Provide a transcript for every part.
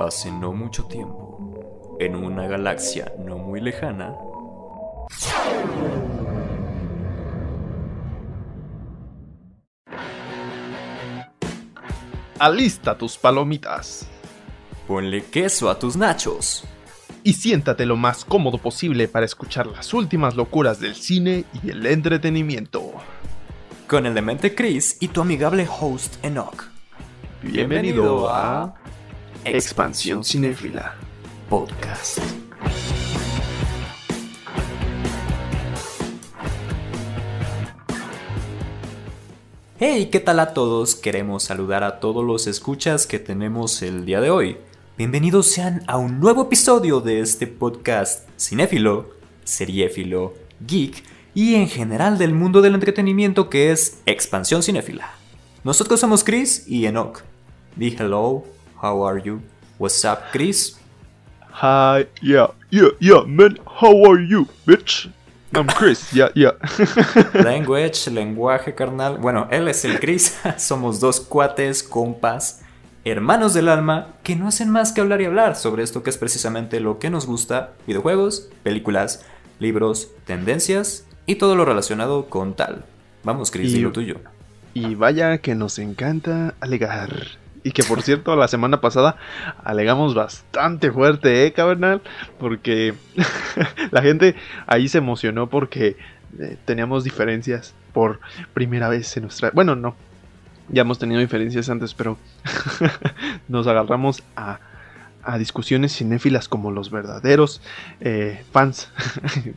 Hace no mucho tiempo, en una galaxia no muy lejana, Alista tus palomitas ponle queso a tus nachos. y siéntate lo más cómodo posible para escuchar las últimas locuras del cine y el entretenimiento. Con el demente Chris y tu amigable host Enoch. Bienvenido a Expansión Cinéfila. Podcast. Hey, ¿qué tal a todos? Queremos saludar a todos los escuchas que tenemos el día de hoy. Bienvenidos sean a un nuevo episodio de este podcast cinéfilo, seriéfilo, geek y en general del mundo del entretenimiento que es Expansión Cinéfila. Nosotros somos Chris y Enoch. Di hello, how are you? What's up, Chris? Hi, yeah, yeah, yeah, man, how are you, bitch? I'm Chris, yeah, yeah. Language, lenguaje carnal. Bueno, él es el Chris. Somos dos cuates, compas, hermanos del alma, que no hacen más que hablar y hablar sobre esto que es precisamente lo que nos gusta: videojuegos, películas, libros, tendencias y todo lo relacionado con tal. Vamos, Chris, Y- di lo tuyo. Y vaya que nos encanta alegar. Y que por cierto, la semana pasada alegamos bastante fuerte, ¿eh, carnal? Porque la gente ahí se emocionó porque eh, teníamos diferencias por primera vez en nuestra... Bueno, no. Ya hemos tenido diferencias antes, pero nos agarramos a, a discusiones cinéfilas como los verdaderos eh, fans,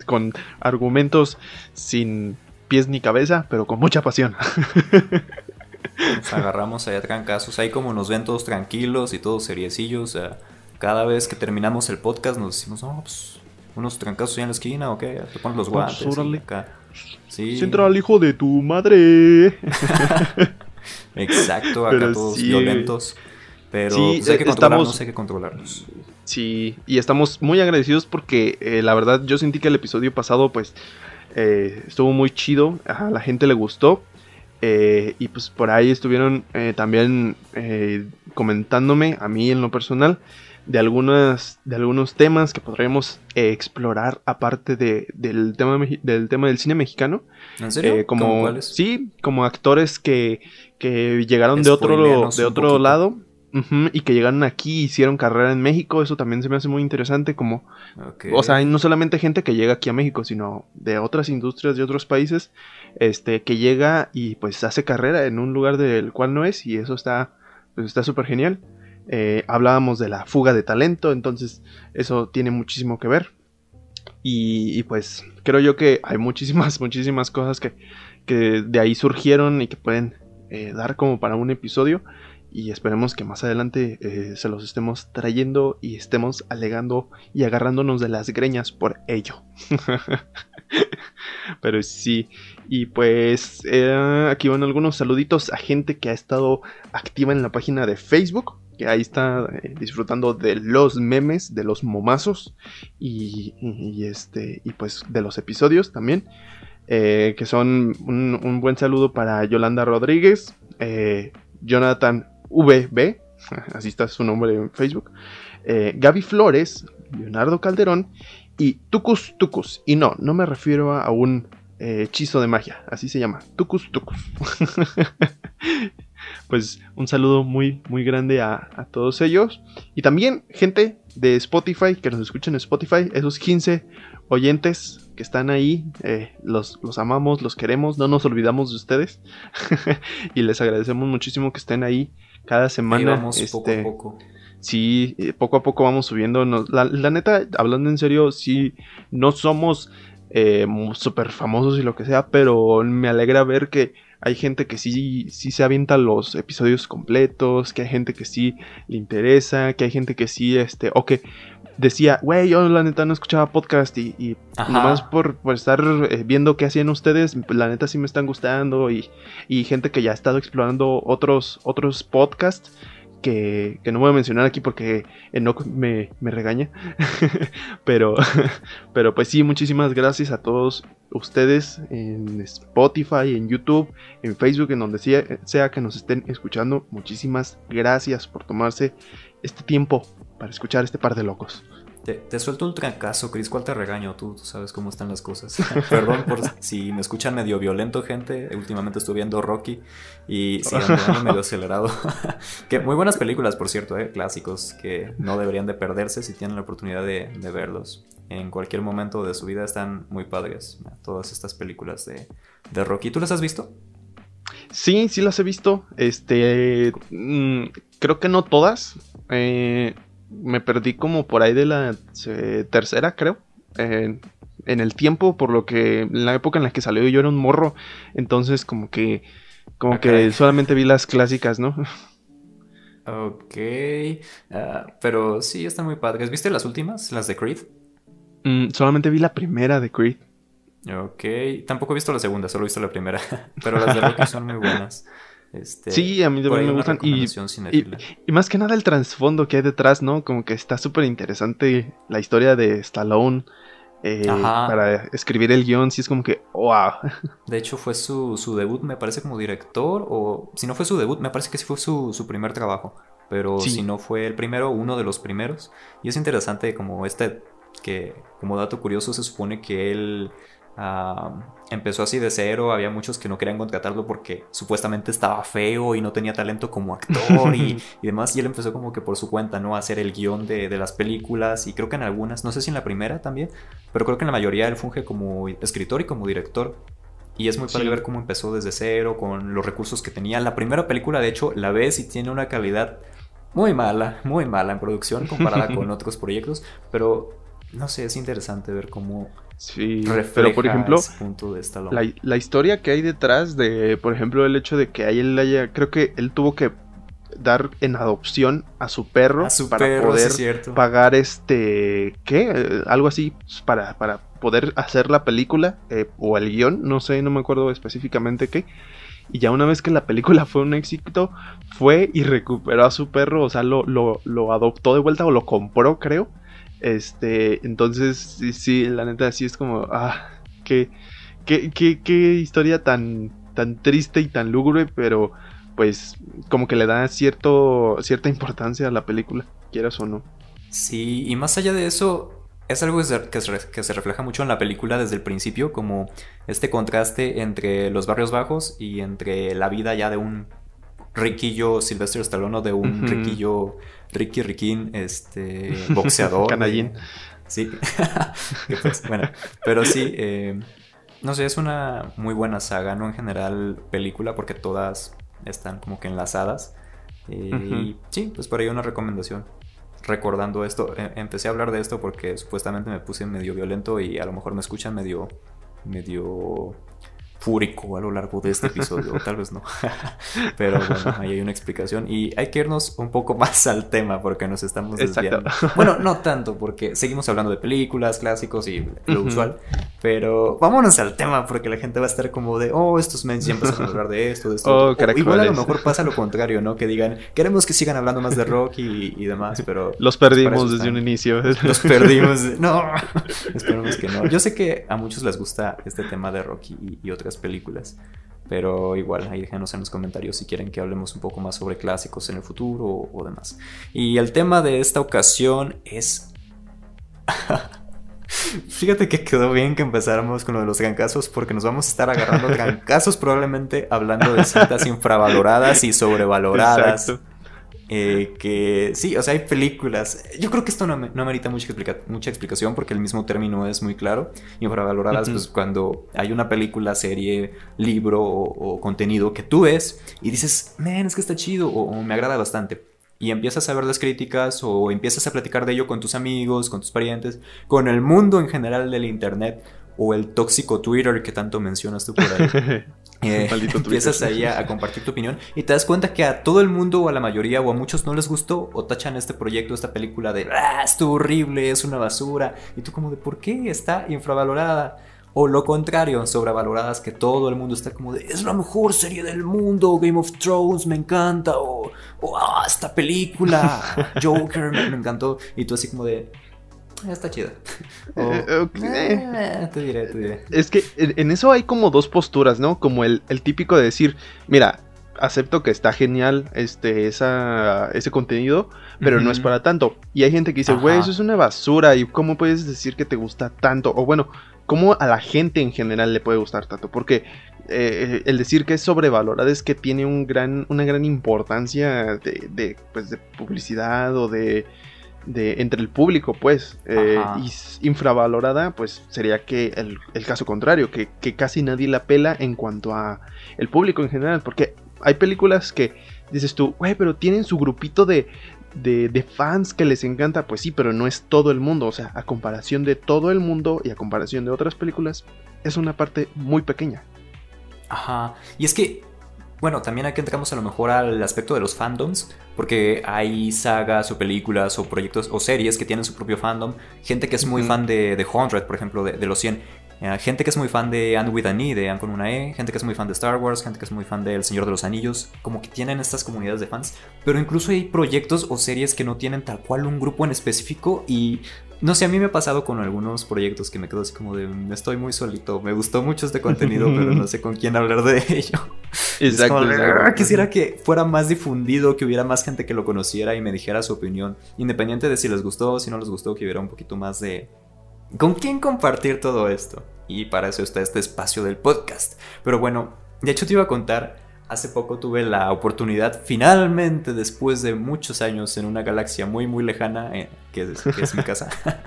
con argumentos sin pies ni cabeza, pero con mucha pasión. Nos agarramos allá trancazos. Ahí como nos ven todos tranquilos y todos seriecillos. o sea, cada vez que terminamos el podcast nos decimos, no, pues unos trancazos allá en la esquina o qué. Te pones los Pues, guantes. órale. acá. Sí. Centra al hijo de tu madre. Exacto, acá Pero todos sí, violentos. Pero Sí, pues, hay que eh, controlarnos, estamos- hay que controlarnos. Sí, y estamos muy agradecidos porque eh, la verdad yo sentí que el episodio pasado pues eh, estuvo muy chido, a la gente le gustó eh, y pues por ahí estuvieron eh, también eh, comentándome a mí en lo personal de algunas de algunos temas que podríamos eh, explorar aparte de, del tema del tema del cine mexicano ¿En serio? Eh, ¿Cómo como sí como actores que, que llegaron de otro de otro poquito. Y que llegaron aquí hicieron carrera en México eso también se me hace muy interesante como Ok. o sea no solamente gente que llega aquí a México sino de otras industrias de otros países este que llega y pues hace carrera en un lugar del cual no es y eso está pues está súper genial Eh, hablábamos de la fuga de talento entonces eso tiene muchísimo que ver y, y, pues creo yo que hay muchísimas, muchísimas cosas que, que de ahí surgieron y que pueden eh, dar como para un episodio. Y esperemos que más adelante eh, se los estemos trayendo y estemos alegando y agarrándonos de las greñas por ello. Pero sí, y pues eh, aquí van algunos saluditos a gente que ha estado activa en la página de Facebook, que ahí está eh, disfrutando de los memes, de los momazos y, este y pues de los episodios también que son un, buen saludo para Yolanda Rodríguez Jonathan VB así está su nombre en Facebook eh, Gaby Flores Leonardo Calderón y Tucus Tucus. Y no no me refiero a un eh, hechizo de magia así se llama Tucus Tucus. Pues un saludo muy muy grande a, todos ellos. Y también gente de Spotify que nos escuchen en Spotify, esos 15 oyentes que están ahí, eh, los, los amamos, los queremos, no nos olvidamos de ustedes. Y les agradecemos muchísimo que estén ahí cada semana. vamos poco a este, poco. Sí, eh, poco a poco vamos subiendo. la, la neta, hablando en serio, sí, no somos eh, súper famosos y lo que sea, pero me alegra ver que hay gente que sí, sí se avienta los episodios completos, que hay gente que sí le interesa, que hay gente que sí, este, o que decía, güey, yo la neta no escuchaba podcast y, y nomás por, por estar eh, viendo qué hacían ustedes, la neta sí me están gustando y, y gente que ya ha estado explorando otros, otros podcasts que, que no voy a mencionar aquí porque Enoch me, me regaña. pero, pero pues sí, muchísimas gracias a todos ustedes en Spotify, en YouTube, en Facebook, en donde sea, sea que nos estén escuchando. Muchísimas gracias por tomarse este tiempo para escuchar este par de locos. Te, suelto un trancazo, Chris. ¿Cuál te regaño? Tú, tú sabes cómo están las cosas. Perdón por si me escuchan medio violento, gente. Últimamente estuve viendo Rocky y sí, ando medio acelerado. que muy buenas películas, por cierto, ¿eh? clásicos que no deberían de perderse si tienen la oportunidad de, verlos. En cualquier momento de su vida están muy padres. Todas estas películas de, de Rocky. ¿Tú las has visto? Sí, sí las he visto. Este, mm, creo que no todas. Eh, me perdí como por ahí de la eh, tercera, creo. en el tiempo, por lo que en la época en la que salió yo era un morro. Entonces, como que, como que solamente vi las clásicas, ¿no? Ok, ah, pero sí, están muy padres. ¿Viste las últimas, las de Creed? Mm, solamente vi la primera de Creed. Ok, tampoco he visto la segunda, solo he visto la primera. Pero las de Rocky son muy buenas. Este, sí, a mí también me gustan. Y, y, más que nada el trasfondo que hay detrás, ¿no? Como que está súper interesante la historia de Stallone. Eh, para escribir el guion, sí es como que, wow. De hecho, fue su, debut, me parece, como director, o si no fue su debut, me parece que sí fue su, primer trabajo. Pero si no fue el primero, uno de los primeros. Y es interesante como este, que como dato curioso se supone que él empezó así de cero, había muchos que no querían contratarlo porque supuestamente estaba feo y no tenía talento como actor y, demás, y él empezó como que por su cuenta, ¿no? A hacer el guion de, las películas y creo que en algunas, no sé si en la primera también, pero creo que en la mayoría él funge como escritor y como director. Y es muy padre ver cómo empezó desde cero, con los recursos que tenía. La primera película, de hecho, la ves y tiene una calidad muy mala, muy mala en producción comparada con otros proyectos, pero no sé, es interesante ver cómo Sí, pero por ejemplo, la, la, historia que hay detrás de, por ejemplo, el hecho de que él haya, creo que él tuvo que dar en adopción a su perro para poder pagar este, ¿qué? Algo así para, para poder hacer la película eh, o el guion, no sé, no me acuerdo específicamente qué. Y ya una vez que la película fue un éxito, fue y recuperó a su perro, o sea, lo, lo, lo adoptó de vuelta o lo compró, creo este, entonces, sí, sí, la neta, sí es como, ah, qué, qué, qué, qué historia tan, tan triste y tan lúgubre, pero pues como que le da cierto, cierta importancia a la película, quieras o no. Sí, y más allá de eso, es algo que se, que se, refleja mucho en la película desde el principio, como este contraste entre los barrios bajos y entre la vida ya de un riquillo Sylvester Stallone o de un riquillo Ricky Riquín, este, boxeador. Canallín. Sí. Pues, bueno, pero sí, eh, no sé, es una muy buena saga, ¿no? En general, película, porque todas están como que enlazadas. Eh, y sí, pues por ahí una recomendación. Recordando esto, e, empecé a hablar de esto porque supuestamente me puse medio violento y a lo mejor me escuchan medio, medio fúrico a lo largo de este episodio, o tal vez no. Pero bueno, ahí hay una explicación y hay que irnos un poco más al tema porque nos estamos desviando. Bueno, no tanto porque seguimos hablando de películas, clásicos y lo usual, pero vámonos al tema porque la gente va a estar como de, oh, estos men ya empezaron a hablar de esto, de esto. Oh, igual a lo mejor pasa lo contrario, ¿no? Que digan, queremos que sigan hablando más de rock y, demás, pero... Los perdimos desde un inicio. Los perdimos. No, esperemos que no. Yo sé que a muchos les gusta este tema de rock y, y otras películas. Pero igual, ahí déjenos en los comentarios si quieren que hablemos un poco más sobre clásicos en el futuro o, demás. Y el tema de esta ocasión es... Fíjate que quedó bien que empezáramos con lo de los trancazos porque nos vamos a estar agarrando trancazos probablemente hablando de cintas infravaloradas y sobrevaloradas. Exacto. Eh, que sí, o sea, hay películas. Yo creo que esto no, no merita mucha, mucha explicación porque el mismo término es muy claro. Infravaloradas, pues cuando hay una película, serie, libro o, contenido que tú ves y dices, man, es que está chido o, me agrada bastante. Y empiezas a ver las críticas o empiezas a platicar de ello con tus amigos, con tus parientes, con el mundo en general del internet o el tóxico Twitter que tanto mencionas tú por ahí. Eh, empiezas ahí a, compartir tu opinión y te das cuenta que a todo el mundo o a la mayoría o a muchos no les gustó o tachan este proyecto, esta película de ah, estuvo horrible, es una basura y tú como de ¿por qué está infravalorada? O lo contrario, sobrevaloradas que todo el mundo está como de es la mejor serie del mundo, Game of Thrones me encanta o, ah, esta película, Joker me encantó y tú así como de está chida. Eh, eh, te diré, te diré. Es que en eso hay como dos posturas, ¿no? Como el, típico de decir, mira, acepto que está genial este, esa, ese contenido, pero no es para tanto. Y hay gente que dice, güey, eso es una basura, ¿y cómo puedes decir que te gusta tanto? O bueno, ¿cómo a la gente en general le puede gustar tanto? Porque eh, el decir que es sobrevalorada es que tiene un gran, una gran importancia de, de, pues, de publicidad o de, de entre el público, pues. Eh, y infravalorada, pues sería que el, el caso contrario, que, que, casi nadie la pela en cuanto a el público en general. Porque hay películas que dices tú, güey, pero tienen su grupito de, de, de, fans que les encanta. Pues sí, pero no es todo el mundo. O sea, a comparación de todo el mundo y a comparación de otras películas, es una parte muy pequeña. Ajá. Y es que bueno, también aquí entramos a lo mejor al aspecto de los fandoms, porque hay sagas o películas o proyectos o series que tienen su propio fandom. Gente que es muy fan de, The 100, por ejemplo, de, los 100. Eh, gente que es muy fan de Anne with an E, de Anne con una E. Gente que es muy fan de Star Wars. Gente que es muy fan de El Señor de los Anillos. Como que tienen estas comunidades de fans. Pero incluso hay proyectos o series que no tienen tal cual un grupo en específico y no sé, a mí me ha pasado con algunos proyectos que me quedo así como de, mm, estoy muy solito, me gustó mucho este contenido, pero no sé con quién hablar de ello. Exacto, ah, Quisiera que fuera más difundido, que hubiera más gente que lo conociera y me dijera su opinión, independiente de si les gustó o si no les gustó, que hubiera un poquito más de... ¿Con quién compartir todo esto? Y para eso está este espacio del podcast. Pero bueno, de hecho te iba a contar hace poco tuve la oportunidad, finalmente, después de muchos años en una galaxia muy, muy lejana, eh, que, es, mi casa,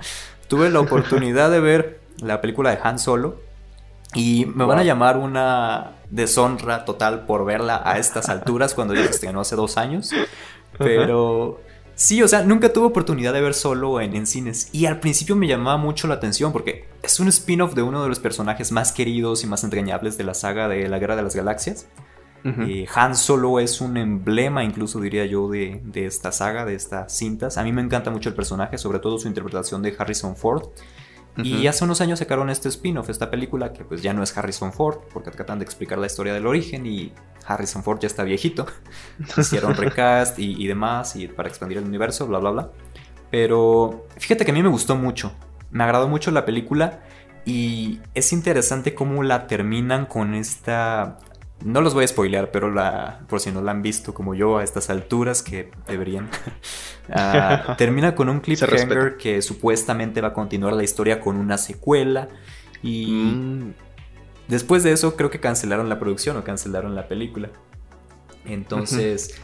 tuve la oportunidad de ver la película de Han Solo. Y me van a llamar una deshonra total por verla a estas alturas, cuando ya se estrenó hace dos años. Pero sí, o sea, nunca tuve oportunidad de ver solo en, en, cines. Y al principio me llamaba mucho la atención porque es un spin-off de uno de los personajes más queridos y más entrañables de la saga de la Guerra de las Galaxias. Eh, Han Solo es un emblema, incluso diría yo, de, esta saga, de estas cintas. A mí me encanta mucho el personaje, sobre todo su interpretación de Harrison Ford. Y hace unos años sacaron este spin-off, esta película, que pues ya no es Harrison Ford, porque tratan de explicar la historia del origen y Harrison Ford ya está viejito. Hicieron recast y, y demás, y para expandir el universo, bla, bla, bla. Pero fíjate que a mí me gustó mucho. Me agradó mucho la película. Y es interesante cómo la terminan con esta no los voy a spoilear, pero la, por si no la han visto como yo a estas alturas, que deberían. Ah, termina con un cliffhanger que supuestamente va a continuar la historia con una secuela. Y mm. después de eso creo que cancelaron la producción o cancelaron la película. Entonces,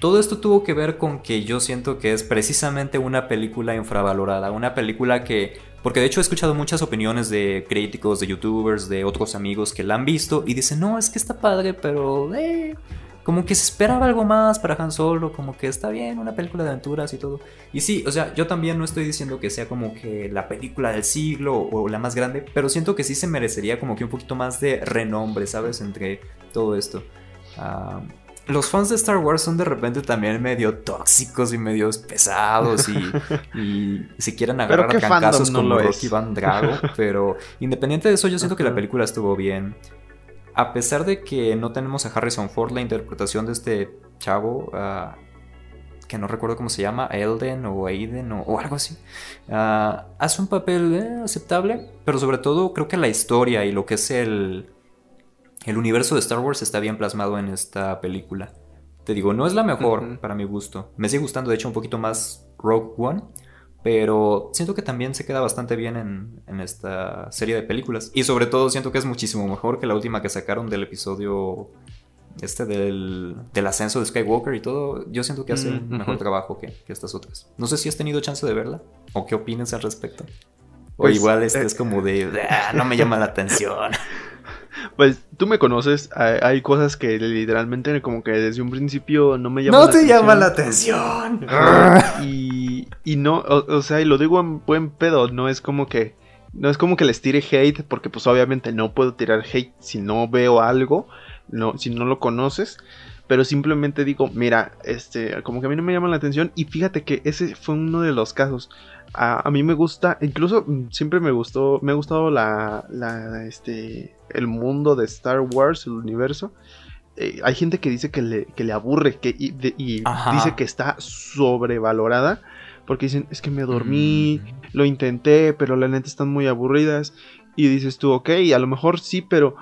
todo esto tuvo que ver con que yo siento que es precisamente una película infravalorada. Una película que porque de hecho he escuchado muchas opiniones de críticos, de youtubers, de otros amigos que la han visto y dicen, no, es que está padre, pero eh, como que se esperaba algo más para Han Solo, como que está bien, una película de aventuras y todo. Y sí, o sea, yo también no estoy diciendo que sea como que la película del siglo o la más grande, pero siento que sí se merecería como que un poquito más de renombre, ¿sabes? Entre todo esto. Ah, los fans de Star Wars son de repente también medio tóxicos y medio pesados y, si quieren agarrar a cancazos con como Rocky Van Drago, pero independiente de eso yo siento que la película estuvo bien. A pesar de que no tenemos a Harrison Ford, la interpretación de este chavo, ah, que no recuerdo cómo se llama, Elden o Aiden o, algo así, ah, hace un papel eh, aceptable, pero sobre todo creo que la historia y lo que es el, el universo de Star Wars está bien plasmado en esta película. Te digo, no es la mejor para mi gusto. Me sigue gustando, de hecho, un poquito más Rogue One. Pero siento que también se queda bastante bien en, esta serie de películas. Y sobre todo siento que es muchísimo mejor que la última que sacaron del episodio este del, ascenso de Skywalker y todo. Yo siento que hace un mejor trabajo que, estas otras. No sé si has tenido chance de verla o qué opinas al respecto. O pues, igual este eh, es como de, ah, no me llama la atención. Pues tú me conoces, hay, cosas que literalmente como que desde un principio no me llaman la atención. No te llama la atención. Y, y no, o, sea, y lo digo en buen pedo, no es como que, no es como que les tire hate, porque pues obviamente no puedo tirar hate si no veo algo, no, si no lo conoces. Pero simplemente digo, mira, este, como que a mí no me llama la atención. Y fíjate que ese fue uno de los casos a, mí me gusta, incluso mm, siempre me gustó, me ha gustado la, la, este, el mundo de Star Wars, el universo. Eh, hay gente que dice que le, que le aburre que, y, dice que está sobrevalorada. Porque dicen, es que me dormí, mm. lo intenté, pero la neta están muy aburridas. Y dices tú, ok, a lo mejor sí, pero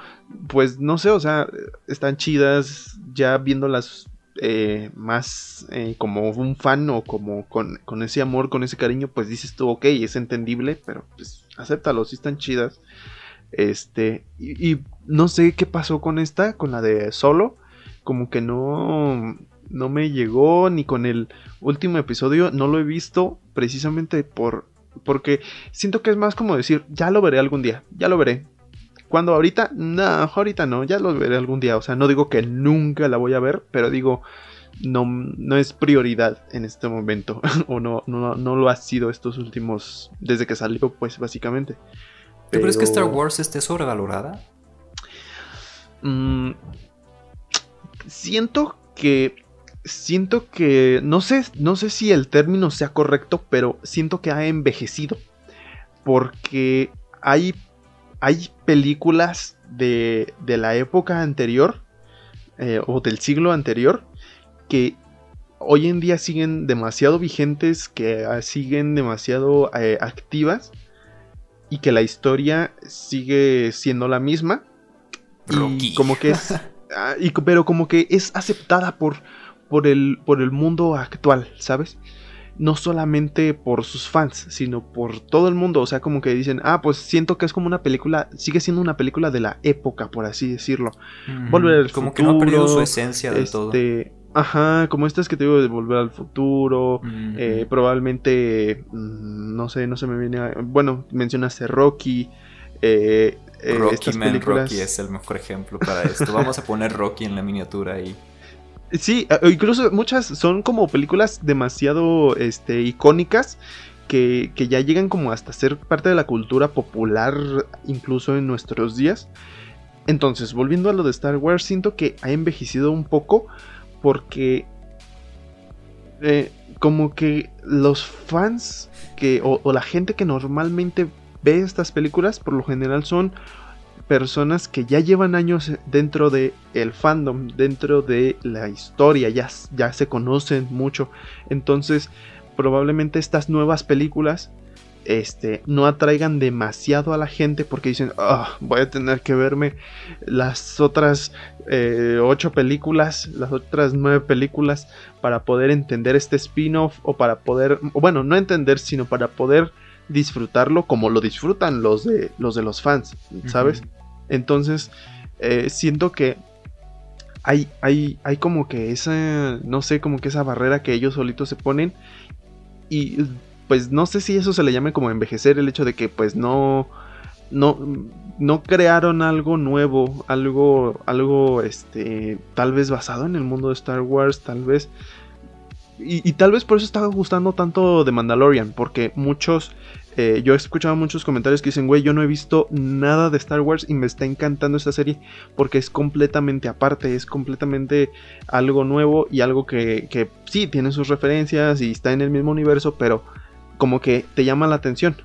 pues no sé, o sea, están chidas ya viéndolas eh, más eh, como un fan o como con, con, ese amor, con ese cariño, pues dices tú, ok, es entendible, pero pues acéptalo, sí están chidas. Este, y, no sé qué pasó con esta, con la de Solo, como que no, no me llegó ni con el último episodio, no lo he visto precisamente por, porque siento que es más como decir, ya lo veré algún día, ya lo veré. Cuando ahorita, no, ahorita no, ya lo veré algún día. O sea, no digo que nunca la voy a ver, pero digo, no, no es prioridad en este momento. o no, no, no lo ha sido estos últimos, desde que salió, pues básicamente. ¿Tú crees que Star Wars esté sobrevalorada? Mm, siento que siento que no sé, no sé si el término sea correcto, pero siento que ha envejecido porque hay hay películas de, de la época anterior eh, o del siglo anterior que hoy en día siguen demasiado vigentes, que ah, siguen demasiado eh, activas y que la historia sigue siendo la misma. Y como que es. Ah, pero como que es aceptada por, por, el, por el mundo actual, ¿sabes? No solamente por sus fans, sino por todo el mundo. O sea, como que dicen, ah, pues siento que es como una película, sigue siendo una película de la época, por así decirlo. Volver al como que no ha perdido su esencia de todo. Este, ajá, como estas que te digo de volver al futuro. Eh, probablemente, mm, no sé, no se me viene. A, bueno, mencionaste Rocky. Eh, eh, Rocky Man, Rocky es el mejor ejemplo para esto. Vamos a poner Rocky en la miniatura ahí. Sí, incluso muchas son como películas demasiado este, icónicas que, que, ya llegan como hasta ser parte de la cultura popular incluso en nuestros días. Entonces, volviendo a lo de Star Wars, siento que ha envejecido un poco porque eh, como que los fans que, o, la gente que normalmente ve estas películas por lo general son personas que ya llevan años dentro de el fandom, dentro de la historia, ya, ya se conocen mucho. Entonces, probablemente estas nuevas películas este, no atraigan demasiado a la gente porque dicen, ah, voy a tener que verme las otras eh, ocho películas, las otras nueve películas para poder entender este spin-off o para poder, bueno, no entender, sino para poder disfrutarlo como lo disfrutan los de los, de los fans, ¿sabes? Entonces, eh, siento que hay, hay, hay como que esa, no sé, como que esa barrera que ellos solitos se ponen. Y pues no sé si eso se le llame como envejecer, el hecho de que pues no, no, no crearon algo nuevo, algo, algo, este, tal vez basado en el mundo de Star Wars, tal vez, y, tal vez por eso estaba gustando tanto de Mandalorian, porque muchos, eh, yo he escuchado muchos comentarios que dicen, güey, yo no he visto nada de Star Wars y me está encantando esta serie porque es completamente aparte, es completamente algo nuevo y algo que, que sí, tiene sus referencias y está en el mismo universo, pero como que te llama la atención.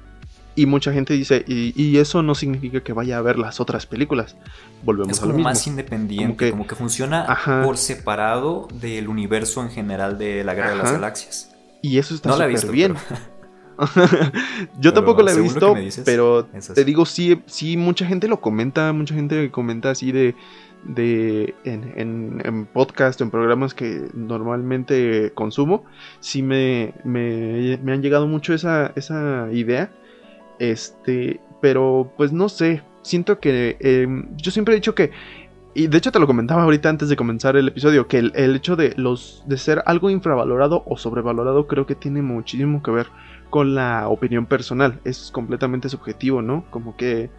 Y mucha gente dice, y, eso no significa que vaya a ver las otras películas. Volvemos es como más independiente, como que, funciona por separado del universo en general de la Guerra de las Galaxias. Y eso está súper bien. Yo tampoco la he visto, pero te digo, sí, sí, mucha gente lo comenta, mucha gente comenta así de, de en, en, podcast, en programas que normalmente consumo, sí me, me, han llegado mucho esa, esa idea. Este, pero pues no sé, siento que em, yo siempre he dicho que y de hecho te lo comentaba ahorita antes de comenzar el episodio, que el, el, hecho de los de ser algo infravalorado o sobrevalorado creo que tiene muchísimo que ver con la opinión personal. Es completamente subjetivo, ¿no? Como que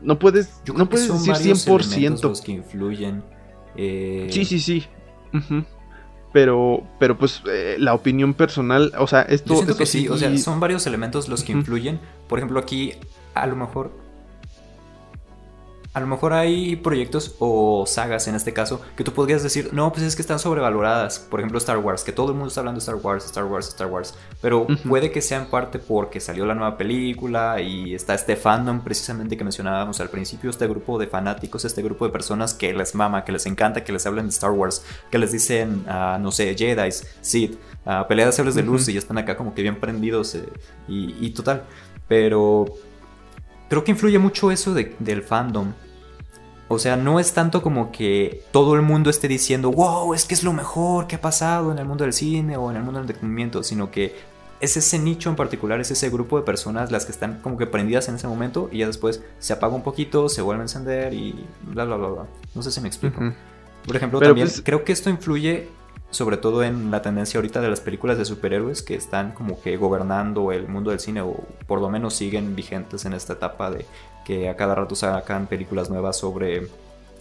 no puedes, no puedes decir 100%. Los que influyen. Eh, sí, sí, sí. Pero, pero pues eh, la opinión personal, o sea, esto... Yo que sí, o sea, son varios elementos los que influyen. Por ejemplo, aquí a lo mejor a lo mejor hay proyectos o sagas en este caso que tú podrías decir, no, pues es que están sobrevaloradas. Por ejemplo, Star Wars, que todo el mundo está hablando de Star Wars, Star Wars, Star Wars. Pero puede que sea en parte porque salió la nueva película y está este fandom precisamente que mencionábamos al principio, este grupo de fanáticos, este grupo de personas que les mama, que les encanta, que les hablen de Star Wars, que les dicen, uh, no sé, Jedi, Sith, uh, peleas de de luz y ya están acá como que bien prendidos eh, y, y total. Pero creo que influye mucho eso del fandom. O sea, no es tanto como que todo el mundo esté diciendo, wow, es que es lo mejor que ha pasado en el mundo del cine o en el mundo del entretenimiento, sino que es ese nicho en particular, es ese grupo de personas las que están como que prendidas en ese momento y ya después se apaga un poquito, se vuelve a encender y bla, bla, bla, bla. No sé si me explico. Por ejemplo, también pues creo que esto influye sobre todo en la tendencia ahorita de las películas de superhéroes que están como que gobernando el mundo del cine o por lo menos siguen vigentes en esta etapa de que a cada rato sacan películas nuevas sobre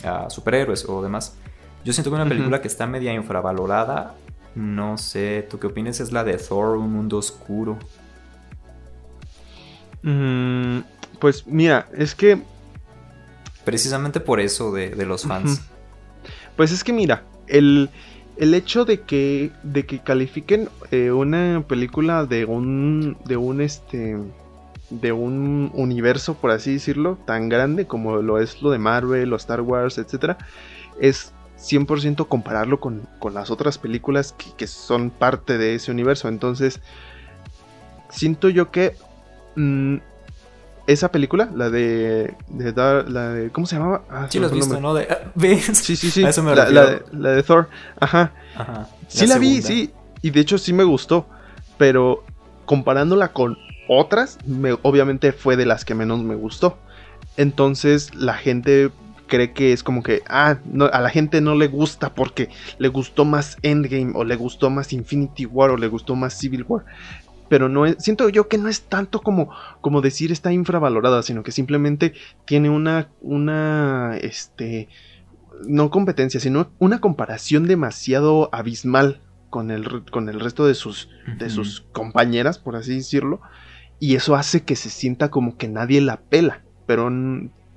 ah, superhéroes o demás. Yo siento que una película que está media infravalorada no sé, ¿tú qué opinas? Es la de Thor, un mundo oscuro. Mm, pues mira, es que... Precisamente por eso de, los fans. Pues es que mira, el, el hecho de que, de que califiquen eh, una película de un, de un, este, de un universo, por así decirlo, tan grande como lo es lo de Marvel, o Star Wars, etcétera, es 100% compararlo con, las otras películas que, son parte de ese universo. Entonces, siento yo que mm, esa película, la de, la de, ¿Cómo se llamaba? Ah, sí, lo has visto, ¿no? De, sí, sí, sí. la, de, Thor. Ajá. Ajá. Sí la, vi, sí. Y de hecho sí me gustó. Pero comparándola con otras, obviamente fue de las que menos me gustó. Entonces la gente cree que es como que, ah, no, a la gente no le gusta porque le gustó más Endgame o le gustó más Infinity War o le gustó más Civil War. Pero no es, siento yo que no es tanto como, como decir está infravalorada, sino que simplemente tiene una, una, este, no competencia, sino una comparación demasiado abismal con el, con el resto de sus, de sus compañeras, por así decirlo. Y eso hace que se sienta como que nadie la pela. Pero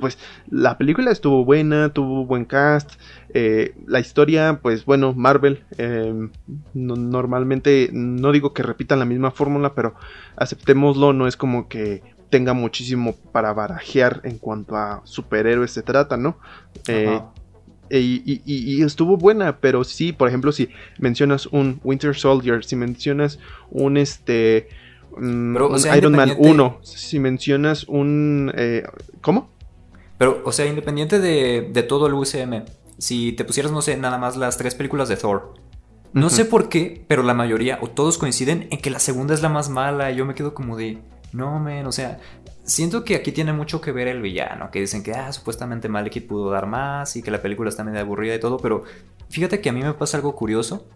pues la película estuvo buena, tuvo buen cast, eh, la historia, pues bueno, Marvel, em, normalmente no digo que repitan la misma fórmula, pero aceptémoslo, no es como que tenga muchísimo para barajear en cuanto a superhéroes se trata, ¿no? Eh, y, estuvo buena, pero sí, por ejemplo, si mencionas un Winter Soldier, si mencionas un este... Mm, Iron Man 1, si mencionas un... Eh, ¿Cómo? Pero, o sea, independiente de, todo el UCM, si te pusieras, no sé, nada más las tres películas de Thor, no sé por qué, pero la mayoría o todos coinciden en que la segunda es la más mala. Y yo me quedo como de, no, men, o sea, siento que aquí tiene mucho que ver el villano, que dicen que, ah, supuestamente Malekith pudo dar más y que la película está medio aburrida y todo, pero fíjate que a mí me pasa algo curioso.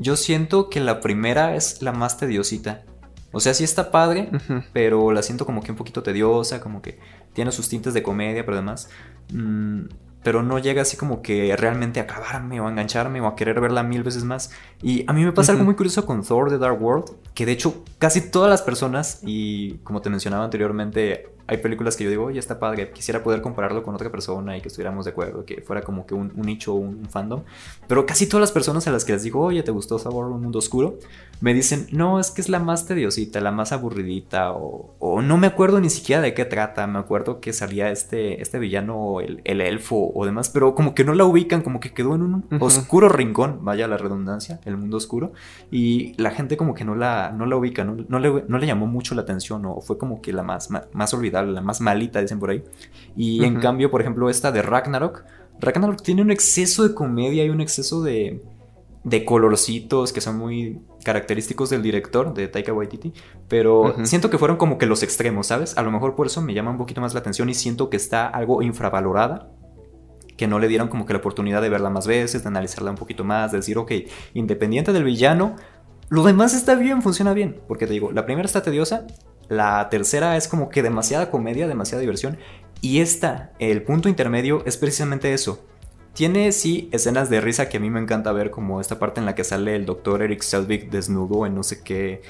Yo siento que la primera es la más tediosita. O sea, sí está padre, pero la siento como que un poquito tediosa, como que tiene sus tintes de comedia, pero además... Mm, pero no llega así como que realmente a acabarme o a engancharme o a querer verla mil veces más. Y a mí me pasa algo muy curioso con Thor The Dark World, que de hecho casi todas las personas, y como te mencionaba anteriormente, hay películas que yo digo, oye, está padre, quisiera poder compararlo con otra persona y que estuviéramos de acuerdo, que fuera como que un, nicho o un, fandom. Pero casi todas las personas a las que les digo, oye, ¿te gustó Sabor un mundo oscuro? Me dicen, no, es que es la más tediosita, la más aburridita, o, no me acuerdo ni siquiera de qué trata. Me acuerdo que salía este, este villano, el, el elfo o demás, pero como que no la ubican, como que quedó en un oscuro rincón, vaya la redundancia, el mundo oscuro, y la gente como que no la, no la ubica, no, le, no le llamó mucho la atención, o fue como que la más, más olvidada la más malita, dicen por ahí. Y en cambio, por ejemplo, esta de Ragnarok, Ragnarok tiene un exceso de comedia y un exceso de, de colorcitos que son muy característicos del director, de Taika Waititi, pero siento que fueron como que los extremos, ¿sabes? A lo mejor por eso me llama un poquito más la atención y siento que está algo infravalorada, que no le dieron como que la oportunidad de verla más veces, de analizarla un poquito más, de decir, ok, independiente del villano, lo demás está bien, funciona bien, porque te digo, la primera está tediosa, la tercera es como que demasiada comedia, demasiada diversión. Y esta, el punto intermedio, es precisamente eso. Tiene sí escenas de risa que a mí me encanta ver, como esta parte en la que sale el doctor Eric Selvig desnudo en no sé qué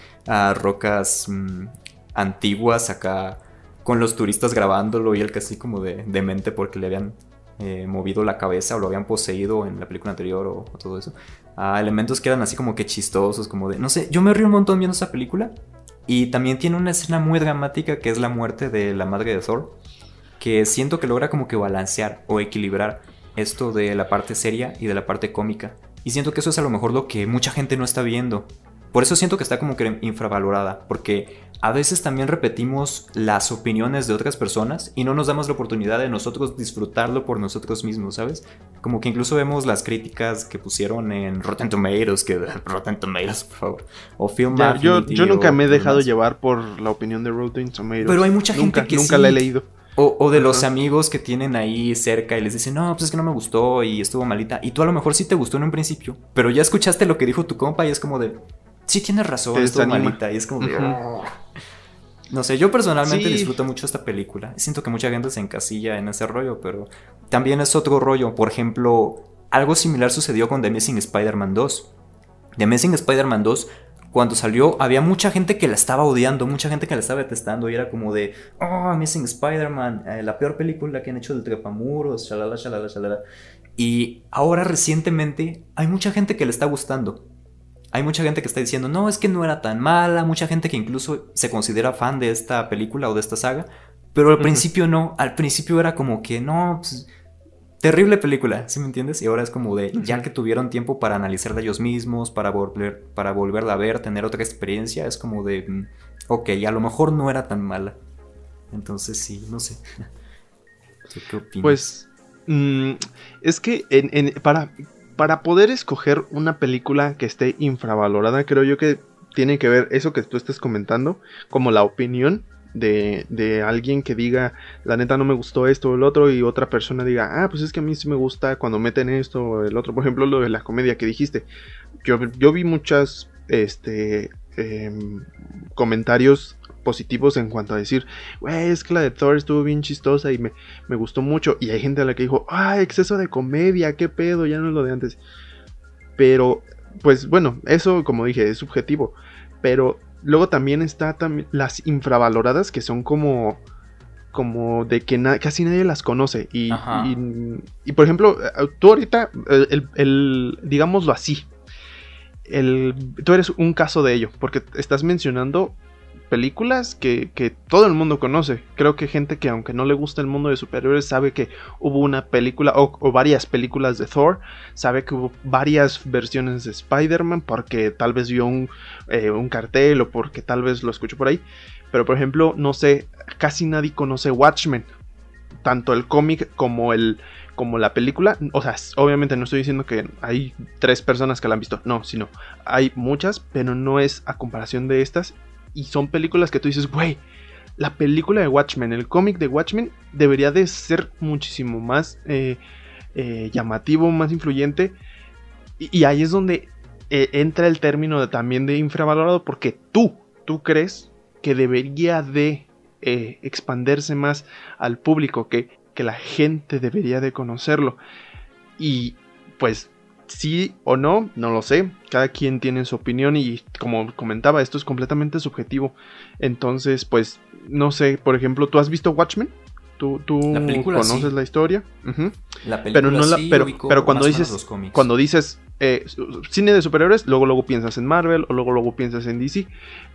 rocas mm, antiguas acá, con los turistas grabándolo y él casi como de demente porque le habían eh, movido la cabeza o lo habían poseído en la película anterior o, todo eso. Elementos que eran así como que chistosos, como de, no sé, yo me río un montón viendo esa película y también tiene una escena muy dramática que es la muerte de la madre de Thor, que siento que logra como que balancear o equilibrar esto de la parte seria y de la parte cómica. Y siento que eso es a lo mejor lo que mucha gente no está viendo. Por eso siento que está como que infravalorada, porque a veces también repetimos las opiniones de otras personas y no nos damos la oportunidad de nosotros disfrutarlo por nosotros mismos, ¿sabes? Como que incluso vemos las críticas que pusieron en Rotten Tomatoes, que Rotten Tomatoes, por favor, o Film ya, yo, yo, nunca me he dejado llevar por la opinión de Rotten Tomatoes. Pero hay mucha gente nunca, que nunca la he leído. O, de los amigos que tienen ahí cerca y les dicen, no, pues es que no me gustó y estuvo malita. Y tú a lo mejor sí te gustó en un principio, pero ya escuchaste lo que dijo tu compa y es como de, sí tienes razón, estuvo malita. Y es como de, no sé, yo personalmente disfruto mucho esta película. Siento que mucha gente se encasilla en ese rollo, pero también es otro rollo. Por ejemplo, algo similar sucedió con The Missing Spider-Man 2. The Amazing Spider-Man 2, cuando salió, había mucha gente que la estaba odiando, mucha gente que la estaba detestando y era como de, oh, Missing Spider-Man, eh, la peor película que han hecho del trepamuros, shalala, shalala, shalala. Y ahora recientemente hay mucha gente que le está gustando. Hay mucha gente que está diciendo, no, es que no era tan mala, mucha gente que incluso se considera fan de esta película o de esta saga, pero al principio no, al principio era como que no, pues, terrible película, ¿sí me entiendes? Y ahora es como de, ya que tuvieron tiempo para analizarla ellos mismos, para, volver, para volverla a ver, tener otra experiencia, es como de, mm, ok, a lo mejor no era tan mala. Entonces sí, no sé. ¿Qué opinas? Pues, mm, es que en, para, para poder escoger una película que esté infravalorada, creo yo que tiene que ver eso que tú estás comentando, como la opinión de, de, alguien que diga, la neta no me gustó esto o el otro, y otra persona diga, ah, pues es que a mí sí me gusta cuando meten esto o el otro. Por ejemplo, lo de la comedia que dijiste. Yo, yo vi muchas este, em, comentarios positivos en cuanto a decir, güey, es que la de Thor estuvo bien chistosa y me, me gustó mucho. Y hay gente a la que dijo, ah, exceso de comedia, qué pedo, ya no es lo de antes. Pero, pues bueno, eso como dije, es subjetivo. Pero luego también está las infravaloradas que son como como de que casi nadie las conoce y, y, por ejemplo tú ahorita el, el, digámoslo así el, tú eres un caso de ello porque estás mencionando películas que, todo el mundo conoce. Creo que gente que aunque no le gusta el mundo de superhéroes sabe que hubo una película o, varias películas de Thor, sabe que hubo varias versiones de Spider-Man porque tal vez vio un, eh, un, cartel o porque tal vez lo escuchó por ahí. Pero por ejemplo, no sé, casi nadie conoce Watchmen. Tanto el cómic como el, como la película, o sea, obviamente no estoy diciendo que hay tres personas que la han visto, no, sino hay muchas, pero no es a comparación de estas y son películas que tú dices, güey, la película de Watchmen, el cómic de Watchmen debería de ser muchísimo más eh, eh, llamativo, más influyente. Y, ahí es donde eh, entra el término también de infravalorado, porque tú, tú crees que debería de expandirse más al público, que, que la gente debería de conocerlo. Y pues sí o no, no lo sé. Cada quien tiene su opinión y como comentaba, esto es completamente subjetivo. Entonces, pues, no sé, por ejemplo, ¿tú has visto Watchmen? ¿Tú, tú conoces la historia? La película pero no la, pero, pero cuando dices cuando dices eh, cine de superhéroes, luego luego piensas en Marvel o luego luego piensas en DC.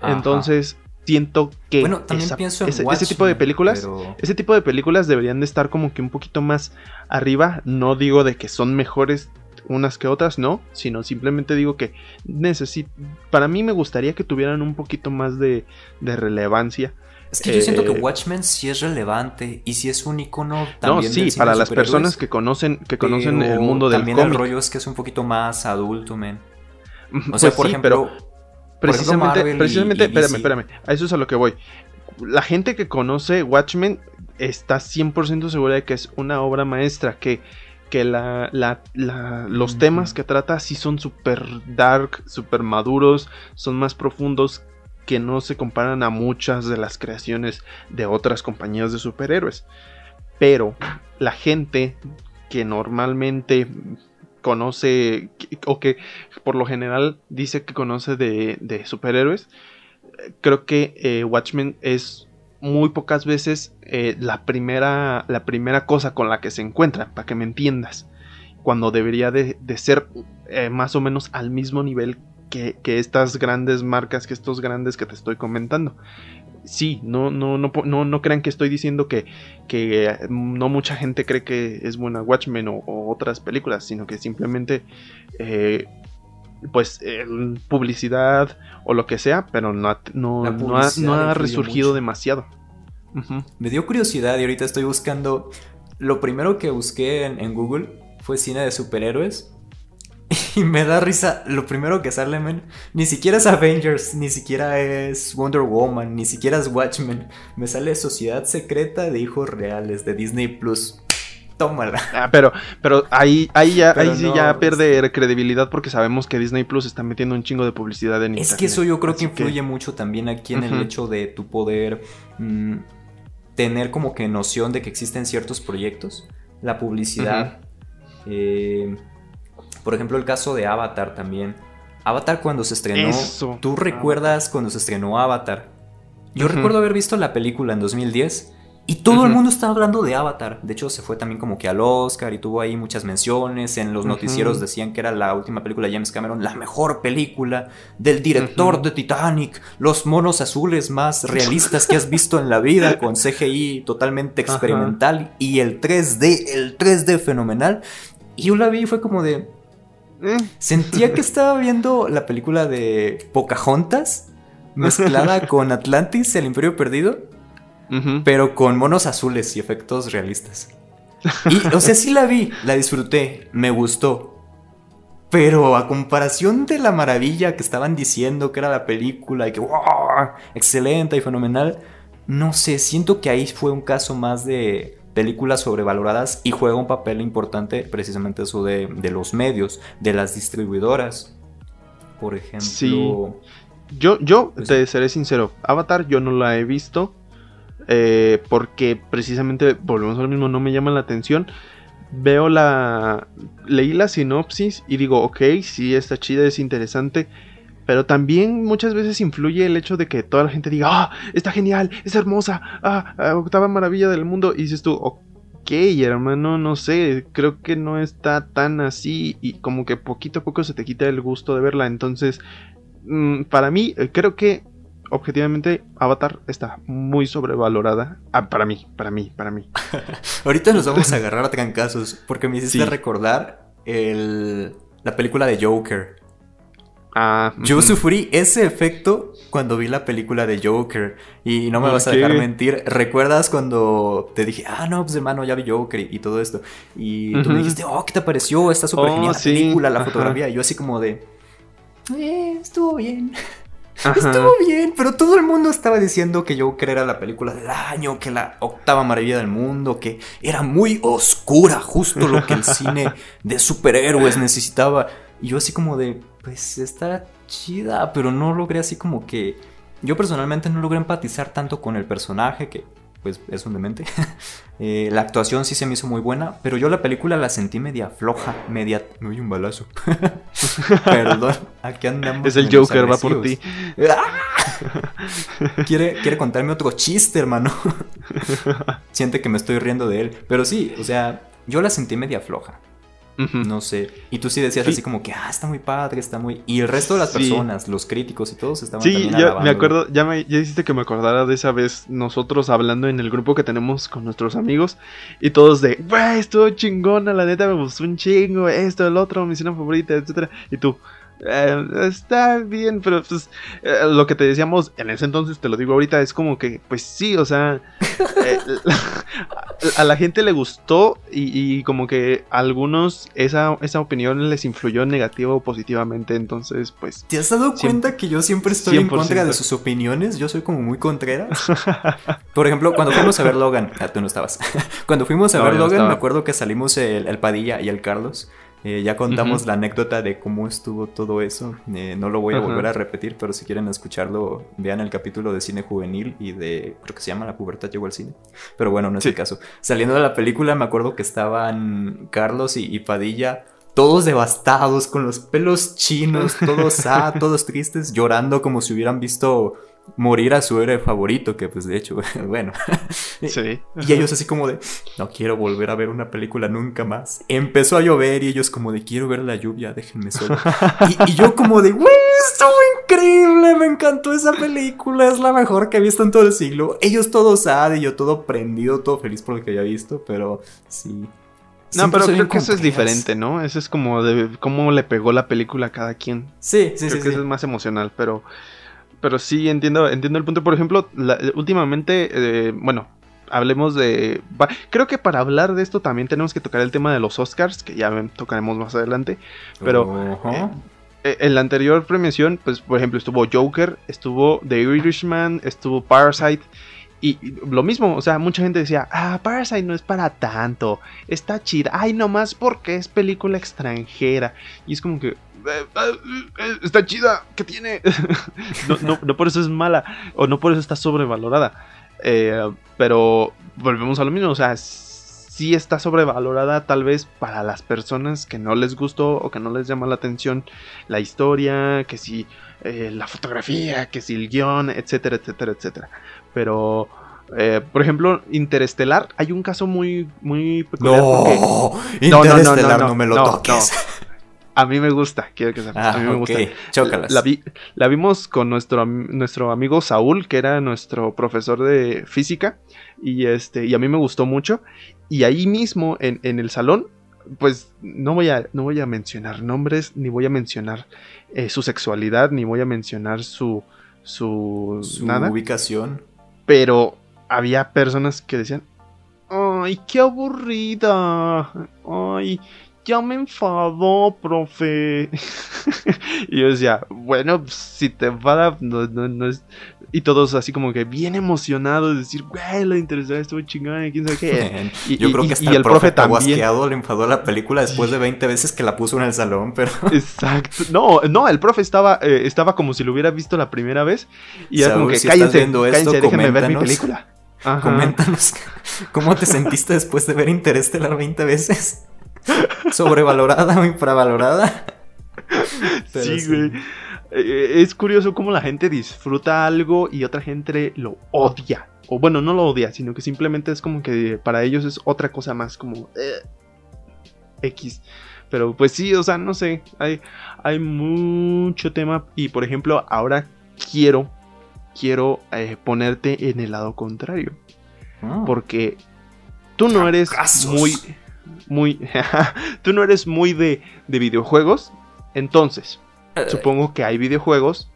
Entonces, siento que bueno, también pienso en ese, tipo de películas, ese tipo de películas deberían de estar como que un poquito más arriba. No digo de que son mejores unas que otras no, sino simplemente digo que necesito, para mí me gustaría que tuvieran un poquito más de, relevancia. Es que yo siento que eh, Watchmen sí es relevante y sí es un icono también. No, sí, para las personas que conocen, que conocen el mundo del también el rollo es que es un poquito más adulto, men. O sea, pues por ejemplo, precisamente, precisamente, espérame, espérame, a eso es a lo que voy. La gente que conoce Watchmen está 100% segura de que es una obra maestra que que la, los temas que trata sí son súper dark, súper maduros, son más profundos que no se comparan a muchas de las creaciones de otras compañías de superhéroes. Pero la gente que normalmente conoce o que por lo general dice que conoce de, superhéroes, creo que eh, Watchmen es muy pocas veces eh, la, primera, la primera cosa con la que se encuentra, para que me entiendas, cuando debería de, ser eh, más o menos al mismo nivel que, estas grandes marcas, que estos grandes que te estoy comentando. Sí, no, no, no, no, no crean que estoy diciendo que, que eh, no mucha gente cree que es buena Watchmen o, otras películas, sino que simplemente pues publicidad o lo que sea, pero no, no, ha, resurgido demasiado. Me dio curiosidad y ahorita estoy buscando. Lo primero que busqué en, Google fue cine de superhéroes. Y me da risa. Lo primero que sale, men, ni siquiera es Avengers, ni siquiera es Wonder Woman, ni siquiera es Watchmen. Me sale Sociedad Secreta de Hijos Reales de Disney Plus. Tómala. Ah, pero, pero ahí, ahí ya, ahí sí ya pierde credibilidad porque sabemos que Disney Plus está metiendo un chingo de publicidad en es Es que eso yo creo que influye mucho también aquí en el hecho de tu poder mm, tener como que noción de que existen ciertos proyectos. La publicidad. Eh, por ejemplo, el caso de Avatar también. Avatar cuando se estrenó. ¿Tú recuerdas cuando se estrenó Avatar? Yo recuerdo haber visto la película en 2010 y todo el mundo estaba hablando de Avatar. De hecho, se fue también como que al Oscar y tuvo ahí muchas menciones. En los noticieros decían que era la última película de James Cameron, la mejor película del director de Titanic. Los monos azules más realistas que has visto en la vida, con CGI totalmente experimental y el 3D, el 3D fenomenal. Y yo la vi y fue como de. Eh. Sentía que estaba viendo la película de Pocahontas mezclada con Atlantis, el Imperio Perdido pero con monos azules y efectos realistas. Y, o sea, sí la vi, la disfruté, me gustó. Pero a comparación de la maravilla que estaban diciendo que era la película y que wow, excelente y fenomenal, no sé, siento que ahí fue un caso más de películas sobrevaloradas y juega un papel importante precisamente eso de, los medios, de las distribuidoras. Por ejemplo. Sí. Yo, yo pues te seré sincero, Avatar yo no la he visto. Eh, porque precisamente, volvemos a lo mismo, no me llama la atención. Veo la... Leí la sinopsis y digo, ok, sí, está chida, es interesante. Pero también muchas veces influye el hecho de que toda la gente diga, ah, está genial, es hermosa, ah, ah, octava maravilla del mundo. Y dices tú, ok, hermano, no sé, creo que no está tan así y como que poquito a poco se te quita el gusto de verla. Entonces, mm, para mí, eh, creo que objetivamente Avatar está muy sobrevalorada. Ah, para mí, para mí, para mí. Ahorita nos vamos a agarrar a trancazos porque me hiciste recordar el, la película de Joker. Ah, Yo sufrí ese efecto cuando vi la película de Joker. Y no me vas a dejar mentir. ¿Recuerdas cuando te dije, ah, no, pues hermano, ya vi Joker y, todo esto? Y tú me dijiste, oh, ¿qué te pareció? Está súper genial oh, la película, la fotografía. Y yo así como de, eh, estuvo bien. Estuvo bien, pero todo el mundo estaba diciendo que Joker era la película del año, que la octava maravilla del mundo, que era muy oscura, justo lo que el cine de superhéroes necesitaba. Y yo así como de, pues está chida, pero no logré así como que... Yo personalmente no logré empatizar tanto con el personaje, que pues es un demente. Eh, la actuación sí se me hizo muy buena, pero yo la película la sentí media floja, media... Me oye un balazo. Perdón, aquí andamos. Es el Joker, va por ti. quiere, quiere contarme otro chiste, hermano. Siente que me estoy riendo de él. Pero sí, o sea, yo la sentí media floja. No sé. Y tú sí decías así como que, ah, está muy padre, está muy. Y el resto de las personas, los críticos y todos estaban Sí, ya me acuerdo, ya me ya hiciste que me acordara de esa vez nosotros hablando en el grupo que tenemos con nuestros amigos y todos de, güey, estuvo chingona, la neta me gustó un chingo, esto, el otro, mi escena favorita, etcétera. Y tú, eh, está bien, pero pues eh, lo que te decíamos en ese entonces, te lo digo ahorita, es como que, pues sí, o sea, eh, a la gente le gustó y, como que a algunos esa, esa opinión les influyó negativo o positivamente, entonces pues... ¿Te has dado cuenta que yo siempre estoy en contra de sus opiniones? Yo soy como muy contrera. Por ejemplo, cuando fuimos a ver Logan, ah, tú no estabas, cuando fuimos a ver Logan, me acuerdo que salimos el Padilla y el Carlos. Eh, ya contamos la anécdota de cómo estuvo todo eso. Eh, no lo voy a volver a repetir, pero si quieren escucharlo, vean el capítulo de cine juvenil y de. Creo que se llama La pubertad llegó al cine. Pero bueno, no es el caso. Saliendo de la película, me acuerdo que estaban Carlos y, Padilla. Todos devastados, con los pelos chinos, todos ah, todos tristes, llorando como si hubieran visto morir a su héroe favorito, que pues de hecho, bueno. Sí. Y ellos así como de, no quiero volver a ver una película nunca más. Empezó a llover y ellos como de, quiero ver la lluvia, déjenme solo. Y, yo como de, güey, estuvo increíble, me encantó esa película, es la mejor que he visto en todo el siglo. Ellos todos sad y yo todo prendido, todo feliz por lo que había visto, pero sí. No, pero creo que eso es diferente, ¿no? Eso es como de cómo le pegó la película a cada quien. Sí, sí, creo sí. que sí. eso es más emocional, pero pero sí entiendo entiendo el punto. Por ejemplo, la- últimamente, eh, bueno, hablemos de... creo que para hablar de esto también tenemos que tocar el tema de los Oscars, que ya tocaremos más adelante. Pero Ajá. eh, en la anterior premiación, pues por ejemplo estuvo Joker, estuvo The Irishman, estuvo Parasite. Y y lo mismo, o sea, mucha gente decía, ah, Parasite no es para tanto, está chida, ay, nomás porque es película extranjera. Y es como que, "Eh, eh, eh, está chida, ¿qué tiene? no, no, no por eso es mala, o no por eso está sobrevalorada. Eh, pero volvemos a lo mismo, o sea, sí está sobrevalorada tal vez para las personas que no les gustó o que no les llama la atención la historia, que si eh, la fotografía, que si el guion, etcétera, etcétera, etcétera. Pero, eh, por ejemplo, Interestelar, hay un caso muy, muy peculiar porque No, No, no, no, Interestelar, no, no, me lo no, toques. a mí me gusta, quiero que sepas, Ah, a mí me ok, gusta. chócalas. La, vi- la vimos con nuestro, nuestro amigo Saúl, que era nuestro profesor de física, y, este, y a mí me gustó mucho. Y ahí mismo, en, en el salón, pues no voy, a, no voy a mencionar nombres, ni voy a mencionar eh, su sexualidad, ni voy a mencionar su... su, Su nada, ubicación. pero había personas que decían, ay, qué aburrida, ay, ya me enfadó, profe. y yo decía, bueno, si te enfada, no, no, no es... Y todos así como que bien emocionados, de decir, güey, lo interesante estuvo chingón, y quién sabe qué. Y- Yo y- creo que hasta y el, profe también. Tabasqueado le enfadó la película después de 20 veces que la puso en el salón, pero Exacto. No, no, el profe estaba, eh, estaba como si lo hubiera visto la primera vez. Y era como que si cállense, esto, cállense, déjenme ver mi película. Ajá. coméntanos cómo te sentiste después de ver Interestelar 20 veces. ¿Sobrevalorada o infravalorada? Pero Sí, güey. Eh, es curioso cómo la gente disfruta algo y otra gente lo odia. O bueno, no lo odia, sino que simplemente es como que para ellos es otra cosa más como eh, X. Pero pues sí, o sea, no sé. Hay, hay mucho tema. Y por ejemplo, ahora quiero, quiero eh, ponerte en el lado contrario. Mm. Porque tú no eres Fracasos. muy. Muy. tú no eres muy de, de videojuegos. Entonces, supongo que hay videojuegos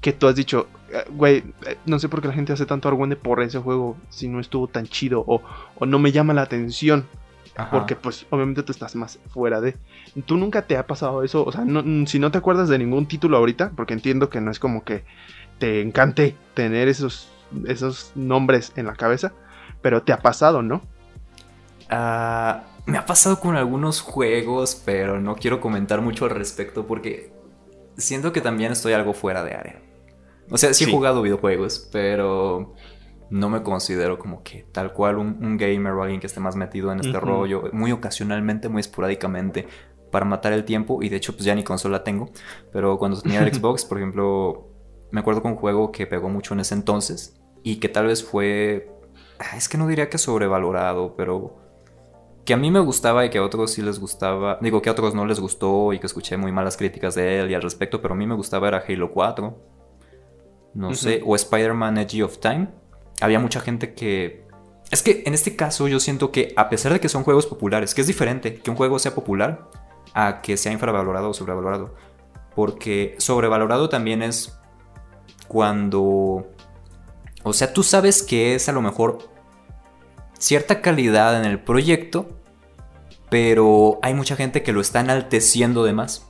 que tú has dicho, "Eh, güey, eh, no sé por qué la gente hace tanto argüende por ese juego si no estuvo tan chido o, o no me llama la atención. ajá. Porque pues obviamente tú estás más fuera de... ¿Tú nunca te ha pasado eso? O sea, no- si no te acuerdas de ningún título ahorita, porque entiendo que no es como que te encante tener esos, esos nombres en la cabeza, pero te ha pasado, ¿no? Ah, me ha pasado con algunos juegos, pero no quiero comentar mucho al respecto porque siento que también estoy algo fuera de área. O sea, sí, he jugado videojuegos, pero no me considero como que tal cual un, un gamer o alguien que esté más metido en este rollo, muy ocasionalmente, muy esporádicamente, para matar el tiempo. Y de hecho, pues ya ni consola tengo. Pero cuando tenía el Xbox, por ejemplo, me acuerdo con un juego que pegó mucho en ese entonces y que tal vez fue. ah, Es que no diría que sobrevalorado, pero que a mí me gustaba y que a otros sí les gustaba. Digo que a otros no les gustó y que escuché muy malas críticas de él y al respecto, pero a mí me gustaba era Halo 4. No sé, o Spider-Man Edge of Time. Había mucha gente que. Es que en este caso yo siento que, a pesar de que son juegos populares, que es diferente que un juego sea popular a que sea infravalorado o sobrevalorado. Porque sobrevalorado también es cuando. O sea, tú sabes que es a lo mejor cierta calidad en el proyecto, pero hay mucha gente que lo está enalteciendo de más,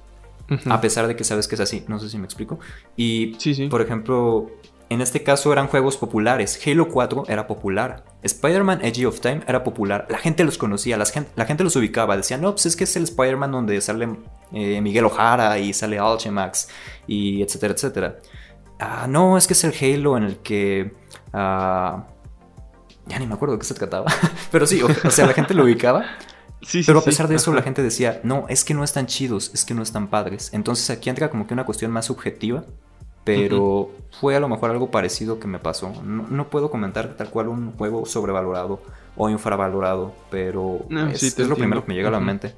a pesar de que sabes que es así. No sé si me explico. Y, Sí, sí. por ejemplo, en este caso eran juegos populares. Halo 4 era popular. Spider-Man Edge of Time era popular. La gente los conocía, la gente, la gente los ubicaba. Decían, no, pues es que es el Spider-Man donde sale eh, Miguel Ojara y sale Alchemax y etcétera, etcétera. Ah, no, es que es el Halo en el que... ah, ya ni me acuerdo de qué se trataba. Pero sí, o, o sea, la gente lo ubicaba. Sí, sí, Pero a sí. pesar de eso, Ajá. la gente decía, no, es que no están chidos, es que no están padres. Entonces aquí entra como que una cuestión más subjetiva. Pero fue a lo mejor algo parecido que me pasó. No, no puedo comentar tal cual un juego sobrevalorado o infravalorado, pero No, es, sí, es lo primero que me llega a la mente.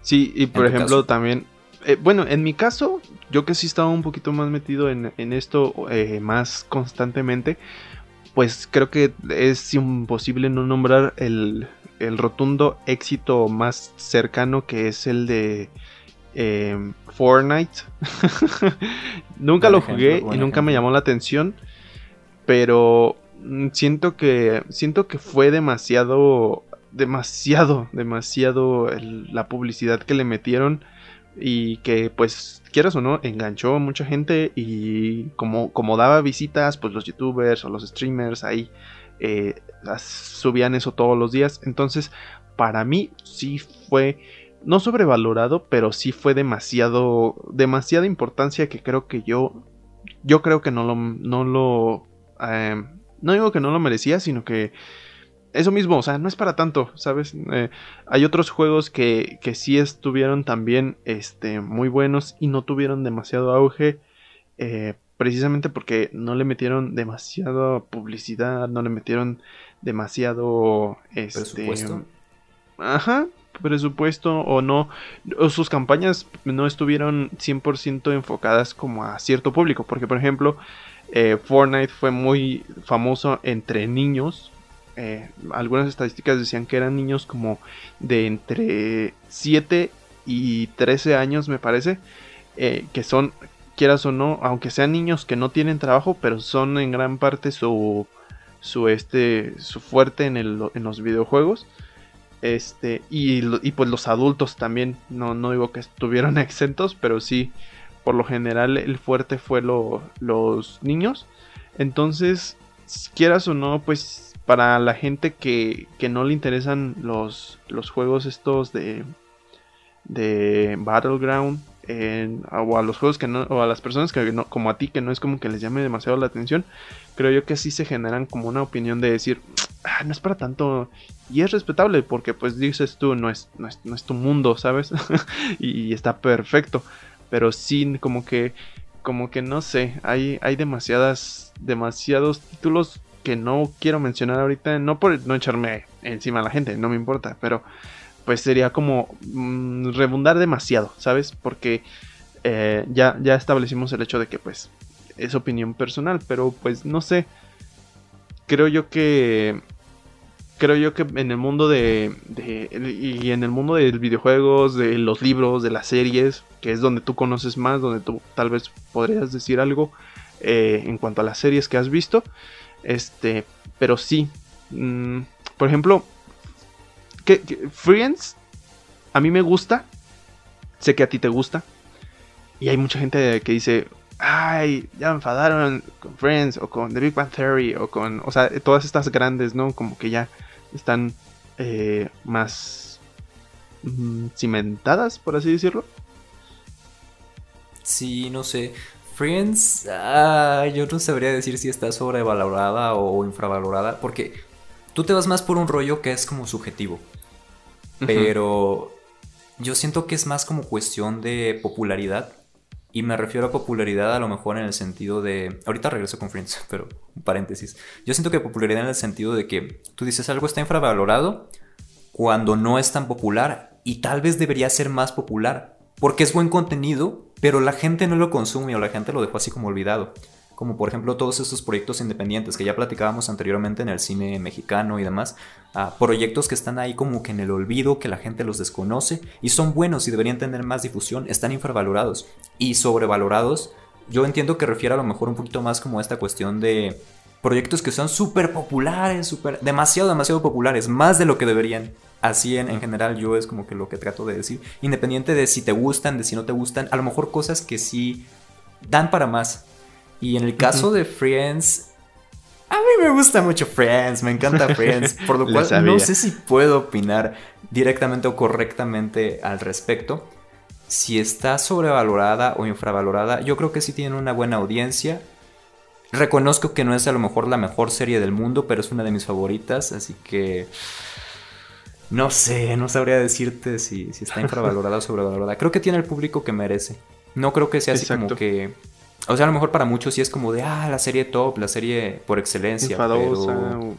Sí, y por ejemplo caso. también, eh, bueno, en mi caso, yo que sí estaba un poquito más metido en, en esto eh, más constantemente, pues creo que es imposible no nombrar el, el rotundo éxito más cercano que es el de em, Fortnite. nunca lo jugué y nunca me llamó la atención, pero mm, siento que siento que fue demasiado demasiado demasiado la publicidad que le metieron y que pues quieras o no enganchó a mucha gente y como, como daba visitas pues los youtubers o los streamers ahí eh, subían eso todos los días. Entonces para mí sí fue no sobrevalorado pero sí fue demasiado demasiada importancia que creo que yo yo creo que no lo no lo eh, no digo que no lo merecía sino que eso mismo, o sea, no es para tanto, ¿sabes? Eh, hay otros juegos que, que sí estuvieron también este, muy buenos y no tuvieron demasiado auge. Eh, precisamente porque no le metieron demasiada publicidad, no le metieron demasiado este, presupuesto. Ajá, presupuesto o no, o sus campañas no estuvieron 100% enfocadas como a cierto público, porque por ejemplo, eh, Fortnite fue muy famoso entre niños, eh, algunas estadísticas decían que eran niños como de entre 7 y 13 años, me parece, eh, que son, quieras o no, aunque sean niños que no tienen trabajo, pero son en gran parte su, su, este, su fuerte en, los videojuegos. Este, y, y, pues los adultos también, no, no digo que estuvieron exentos, pero sí, por lo general el fuerte fue los niños. Entonces, quieras o no, pues para la gente que, no le interesan los, los juegos estos de, de Battleground o a los juegos que no, o a las personas que no, como a ti que no es como que les llame demasiado la atención, creo yo que sí se generan como una opinión de decir, ah, no es para tanto y es respetable porque pues dices tú, no es, no es, tu mundo, ¿sabes? y, está perfecto, pero sí como que como que no sé, hay, hay demasiadas, demasiados títulos que no quiero mencionar ahorita, no por no echarme encima a la gente, no me importa, pero pues sería como mm, rebundar demasiado, ¿sabes? Porque eh, ya, ya establecimos el hecho de que pues es opinión personal, pero pues no sé, creo yo que creo yo que en el mundo de, y en el mundo de videojuegos, de los libros, de las series, que es donde tú conoces más, donde tú tal vez podrías decir algo eh, en cuanto a las series que has visto, este, pero sí. Mm, por ejemplo, que, Friends a mí me gusta. Sé que a ti te gusta. Y hay mucha gente que dice, ay, ya me enfadaron con Friends o con The Big Bang Theory o con, o sea, todas estas grandes, ¿no? Como que ya están eh, más mm, cimentadas, por así decirlo. Sí, no sé. Friends, ah, yo no sabría decir si está sobrevalorada o infravalorada, porque tú te vas más por un rollo que es como subjetivo. Pero yo siento que es más como cuestión de popularidad. Y me refiero a popularidad a lo mejor en el sentido de... Ahorita regreso con Friends, pero un paréntesis. Yo siento que popularidad en el sentido de que tú dices algo está infravalorado cuando no es tan popular y tal vez debería ser más popular porque es buen contenido, pero la gente no lo consume o la gente lo dejó así como olvidado. Como por ejemplo todos estos proyectos independientes que ya platicábamos anteriormente en el cine mexicano y demás. Ah, proyectos que están ahí como que en el olvido, que la gente los desconoce y son buenos y deberían tener más difusión, están infravalorados y sobrevalorados. Yo entiendo que refiere a lo mejor un poquito más como esta cuestión de proyectos que son súper populares, súper, demasiado, demasiado populares, más de lo que deberían así en, en, general yo es como que lo que trato de decir. Independiente de si te gustan, de si no te gustan, a lo mejor cosas que sí dan para más. Y en el caso de Friends, a mí me gusta mucho Friends, me encanta Friends, por lo cual no sé si puedo opinar directamente o correctamente al respecto. Si está sobrevalorada o infravalorada, yo creo que sí tiene una buena audiencia. Reconozco que no es a lo mejor la mejor serie del mundo, pero es una de mis favoritas, así que no sé, no sabría decirte si, está infravalorada o sobrevalorada. Creo que tiene el público que merece. No creo que sea así como que. O sea, a lo mejor para muchos sí es como de, ah, la serie top, la serie por excelencia. Pero...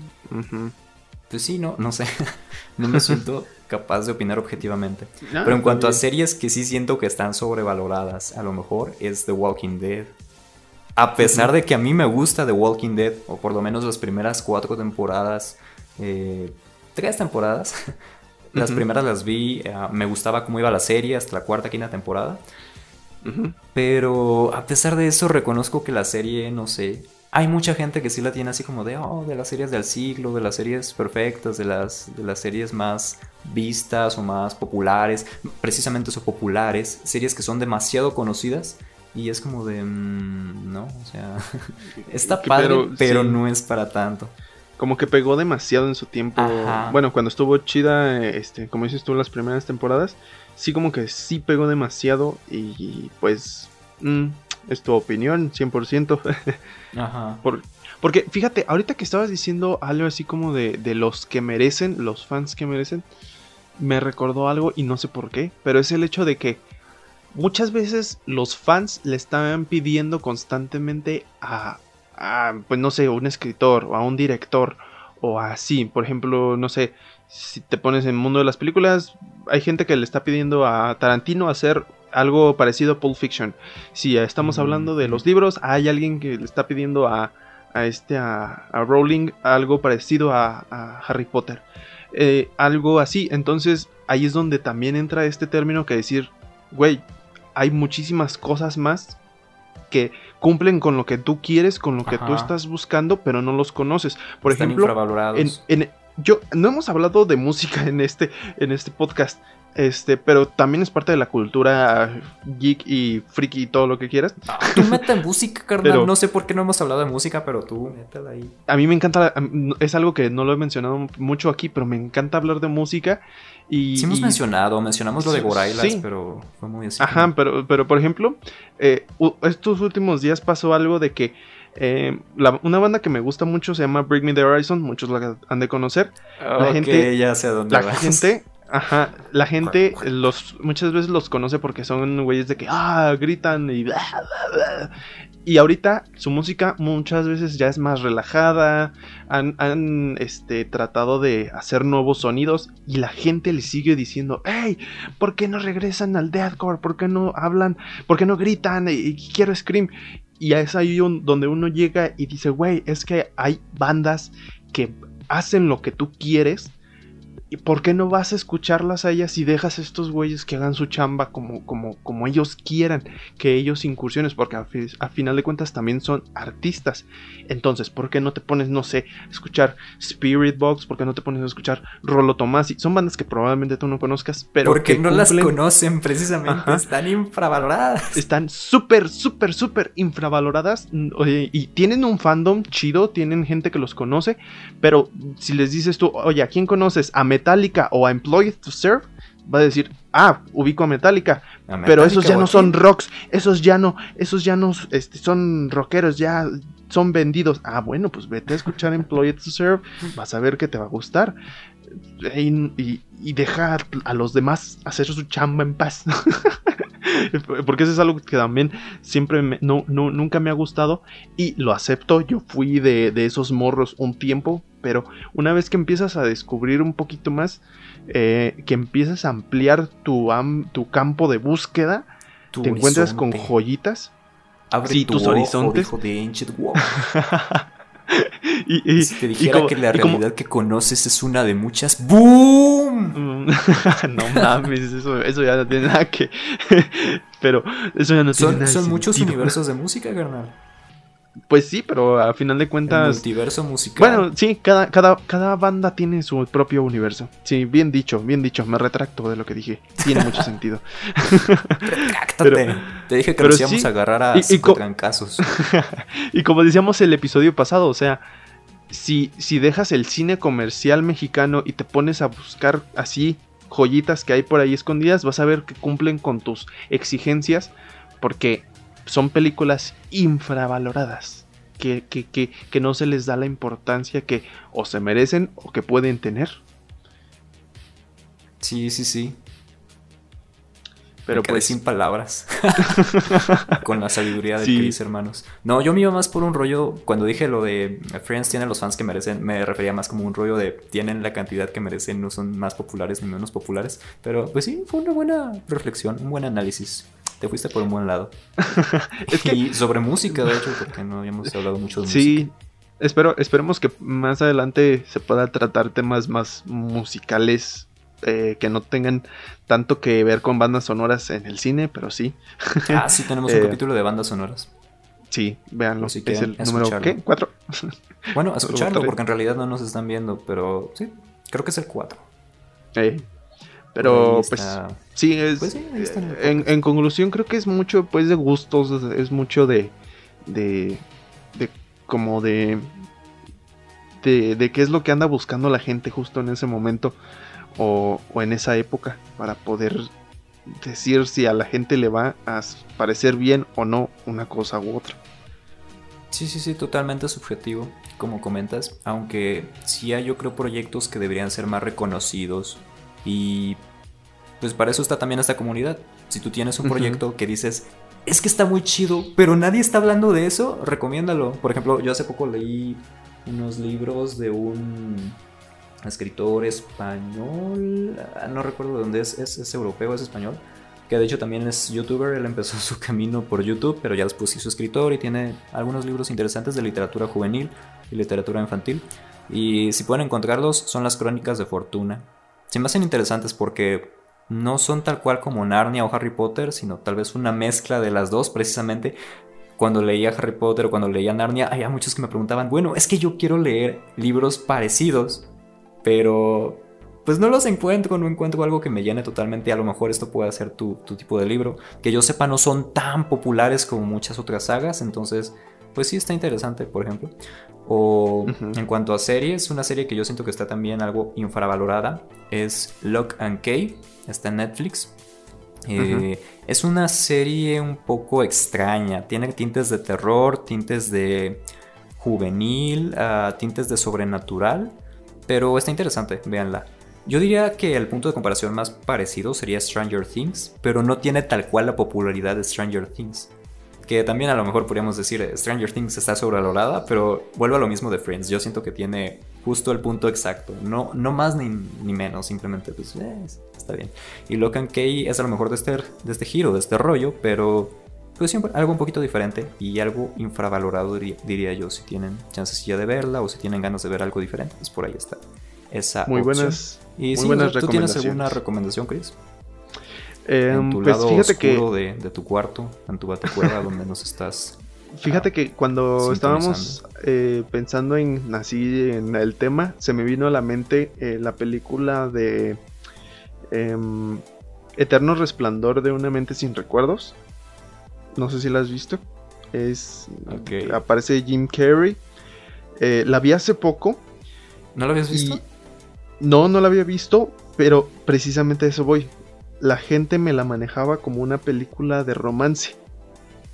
Pues sí, no, no sé. no me siento capaz de opinar objetivamente. pero en cuanto a series que sí siento que están sobrevaloradas, a lo mejor es The Walking Dead. A pesar de que a mí me gusta The Walking Dead, o por lo menos las primeras cuatro temporadas, eh, tres temporadas. Las primeras las vi, eh, me gustaba cómo iba la serie hasta la cuarta, quinta temporada. Pero a pesar de eso, reconozco que la serie, no sé, hay mucha gente que sí la tiene así como de, oh, de las series del siglo, de las series perfectas, de las, de las series más vistas o más populares, precisamente son populares, series que son demasiado conocidas. Y es como de, mm, no, o sea, está padre, pero, no es para tanto. Como que pegó demasiado en su tiempo. Bueno, cuando estuvo chida, este, como dices tú, las primeras temporadas, sí como que sí pegó demasiado y pues... Mm, es tu opinión, 100%. Ajá. porque fíjate, ahorita que estabas diciendo algo así como de, de los que merecen, los fans que merecen, me recordó algo y no sé por qué, pero es el hecho de que muchas veces los fans le estaban pidiendo constantemente a, a, pues no sé, a un escritor o a un director o así, por ejemplo, no sé, si te pones en el mundo de las películas, hay gente que le está pidiendo a Tarantino hacer algo parecido a Pulp Fiction. Si estamos hablando de los libros, hay alguien que le está pidiendo a, a este a, Rowling algo parecido a, Harry Potter. Eh, algo así. Entonces ahí es donde también entra este término que decir, güey, hay muchísimas cosas más que cumplen con lo que tú quieres, con lo que tú estás buscando, pero no los conoces. Por ejemplo, en, yo no hemos hablado de música en este en este podcast. Este, pero también es parte de la cultura geek y friki y todo lo que quieras. Ah, tú mete música, carnal. no sé por qué no hemos hablado de música, pero tú métela ahí. A mí me encanta, es algo que no lo he mencionado mucho aquí, pero me encanta hablar de música. Y, sí hemos mencionado, mencionamos lo de Gorailas, pero fue muy así. Ajá, pero, pero por ejemplo, eh, estos últimos días pasó algo de que eh, una banda que me gusta mucho se llama Bring Me the Horizon, muchos la han de conocer. la gente, ya sé dónde La gente Ajá, la gente los muchas veces los conoce porque son güeyes de que ah, gritan y y ahorita su música muchas veces ya es más relajada, han, han este, tratado de hacer nuevos sonidos y la gente le sigue diciendo, hey, ¿por qué no regresan al deathcore? ¿Por qué no hablan? ¿Por qué no gritan? Y, quiero scream. Y es ahí donde uno llega y dice, güey, es que hay bandas que hacen lo que tú quieres ¿Y por qué no vas a escucharlas a ellas y dejas a estos güeyes que hagan su chamba como, como, como ellos quieran, que ellos incursiones? Porque a, final de cuentas también son artistas. Entonces, ¿por qué no te pones, no sé, a escuchar Spirit Box? ¿Por qué no te pones a escuchar Rolo Tomasi? Son bandas que probablemente tú no conozcas, pero. Porque no las conocen precisamente. Están infravaloradas. Están súper, súper, súper infravaloradas. y tienen un fandom chido, tienen gente que los conoce, pero si les dices tú, oye, ¿a quién conoces? A Metallica o a Employed to Serve, va a decir, ah, ubico a Metallica, pero esos ya no son rocks, esos ya no, esos ya no este, son rockeros, ya son vendidos. Ah, bueno, pues vete a escuchar Employed to Serve, vas a ver que te va a gustar. Y, y, deja a los demás hacer su chamba en paz. Porque eso es algo que también siempre no, nunca me ha gustado y lo acepto. Yo fui de, esos morros un tiempo, pero una vez que empiezas a descubrir un poquito más, eh, que empiezas a ampliar tu, tu campo de búsqueda, te encuentras con joyitas. Abre tus horizontes. y, si te dijera que la realidad que conoces es una de muchas, ¡boom! no mames, eso, ya no tiene nada que. pero eso ya no tiene nada Son muchos universos de música, carnal. Pues sí, pero a final de cuentas. El multiverso musical. Bueno, sí, cada, cada, cada banda tiene su propio universo. Sí, bien dicho, bien dicho. Me retracto de lo que dije. Tiene mucho sentido. Retráctate. Te dije que nos íbamos a agarrar a y, casos. y como decíamos el episodio pasado, o sea, si, si dejas el cine comercial mexicano y te pones a buscar así joyitas que hay por ahí escondidas, vas a ver que cumplen con tus exigencias. Porque son películas infravaloradas. Que, que, no se les da la importancia que o se merecen o que pueden tener. Sí, sí, sí. Pero pues sin palabras. Con la sabiduría de Chris, hermanos. No, yo me iba más por un rollo. Cuando dije lo de Friends tiene los fans que merecen, me refería más como un rollo de tienen la cantidad que merecen, no son más populares ni menos populares. Pero pues sí, fue una buena reflexión, un buen análisis. Te fuiste por un buen lado. Y sobre música, de hecho, porque no habíamos hablado mucho de música. Sí. espero, esperemos que más adelante se pueda tratar temas más musicales eh, que no tengan tanto que ver con bandas sonoras en el cine, pero sí. Ah, sí, tenemos un eh, capítulo de bandas sonoras. Sí, véanlo. es el número ¿qué? ¿Cuatro? Bueno, escucharlo, porque en realidad no nos están viendo, pero sí, creo que es el 4. Pero pues sí, es, pues en, en, conclusión creo que es mucho pues de gustos, es mucho de, de, de como de, de, de qué es lo que anda buscando la gente justo en ese momento o, en esa época para poder decir si a la gente le va a parecer bien o no una cosa u otra. Sí, sí, sí, totalmente subjetivo, como comentas, aunque sí hay yo creo proyectos que deberían ser más reconocidos y pues para eso está también esta comunidad. Si tú tienes un proyecto que dices, es que está muy chido, pero nadie está hablando de eso, recomiéndalo. Por ejemplo, yo hace poco leí unos libros de un escritor español, ah, no recuerdo de dónde es, es, europeo, es español, que de hecho también es youtuber, él empezó su camino por YouTube, pero ya después hizo escritor y tiene algunos libros interesantes de literatura juvenil y literatura infantil. Y si pueden encontrarlos, son las crónicas de Fortuna. Se me hacen interesantes porque no son tal cual como Narnia o Harry Potter, sino tal vez una mezcla de las dos precisamente. Cuando leía Harry Potter o cuando leía Narnia, había muchos que me preguntaban, bueno, es que yo quiero leer libros parecidos pero pues no los encuentro, no encuentro algo que me llene totalmente. A lo mejor esto puede ser tu, tipo de libro. Que yo sepa, no son tan populares como muchas otras sagas, entonces, pues sí está interesante, por ejemplo. O en cuanto a series, una serie que yo siento que está también algo infravalorada es Lock and Key, está en Netflix. Eh, es una serie un poco extraña, tiene tintes de terror, tintes de juvenil, ah, tintes de sobrenatural. Pero está interesante, véanla. Yo diría que el punto de comparación más parecido sería Stranger Things, pero no tiene tal cual la popularidad de Stranger Things. Que también a lo mejor podríamos decir eh, Stranger Things está sobrevalorada, pero vuelve a lo mismo de Friends. Yo siento que tiene justo el punto exacto. No, no más ni, menos, simplemente pues eh, está bien. Y Locan Key es a lo mejor de este, de este giro, de este rollo, pero pues siempre algo un poquito diferente y algo infravalorado diría, yo. Si tienen chances ya de verla o si tienen ganas de ver algo diferente, pues por ahí está. Esa muy buenas. Y muy buenas ¿tú tienes alguna recomendación, Chris? en em, tu pues lado fíjate oscuro que... de, tu cuarto, en tu batecuerda donde nos estás. Fíjate que cuando estábamos eh, pensando en así en el tema, se me vino a la mente eh, la película de em, Eterno Resplandor de una mente sin recuerdos. No sé si la has visto. Es. Aparece Jim Carrey. Eh, la vi hace poco. ¿No la habías visto? No, no la había visto. Pero precisamente a eso voy. La gente me la manejaba como una película de romance.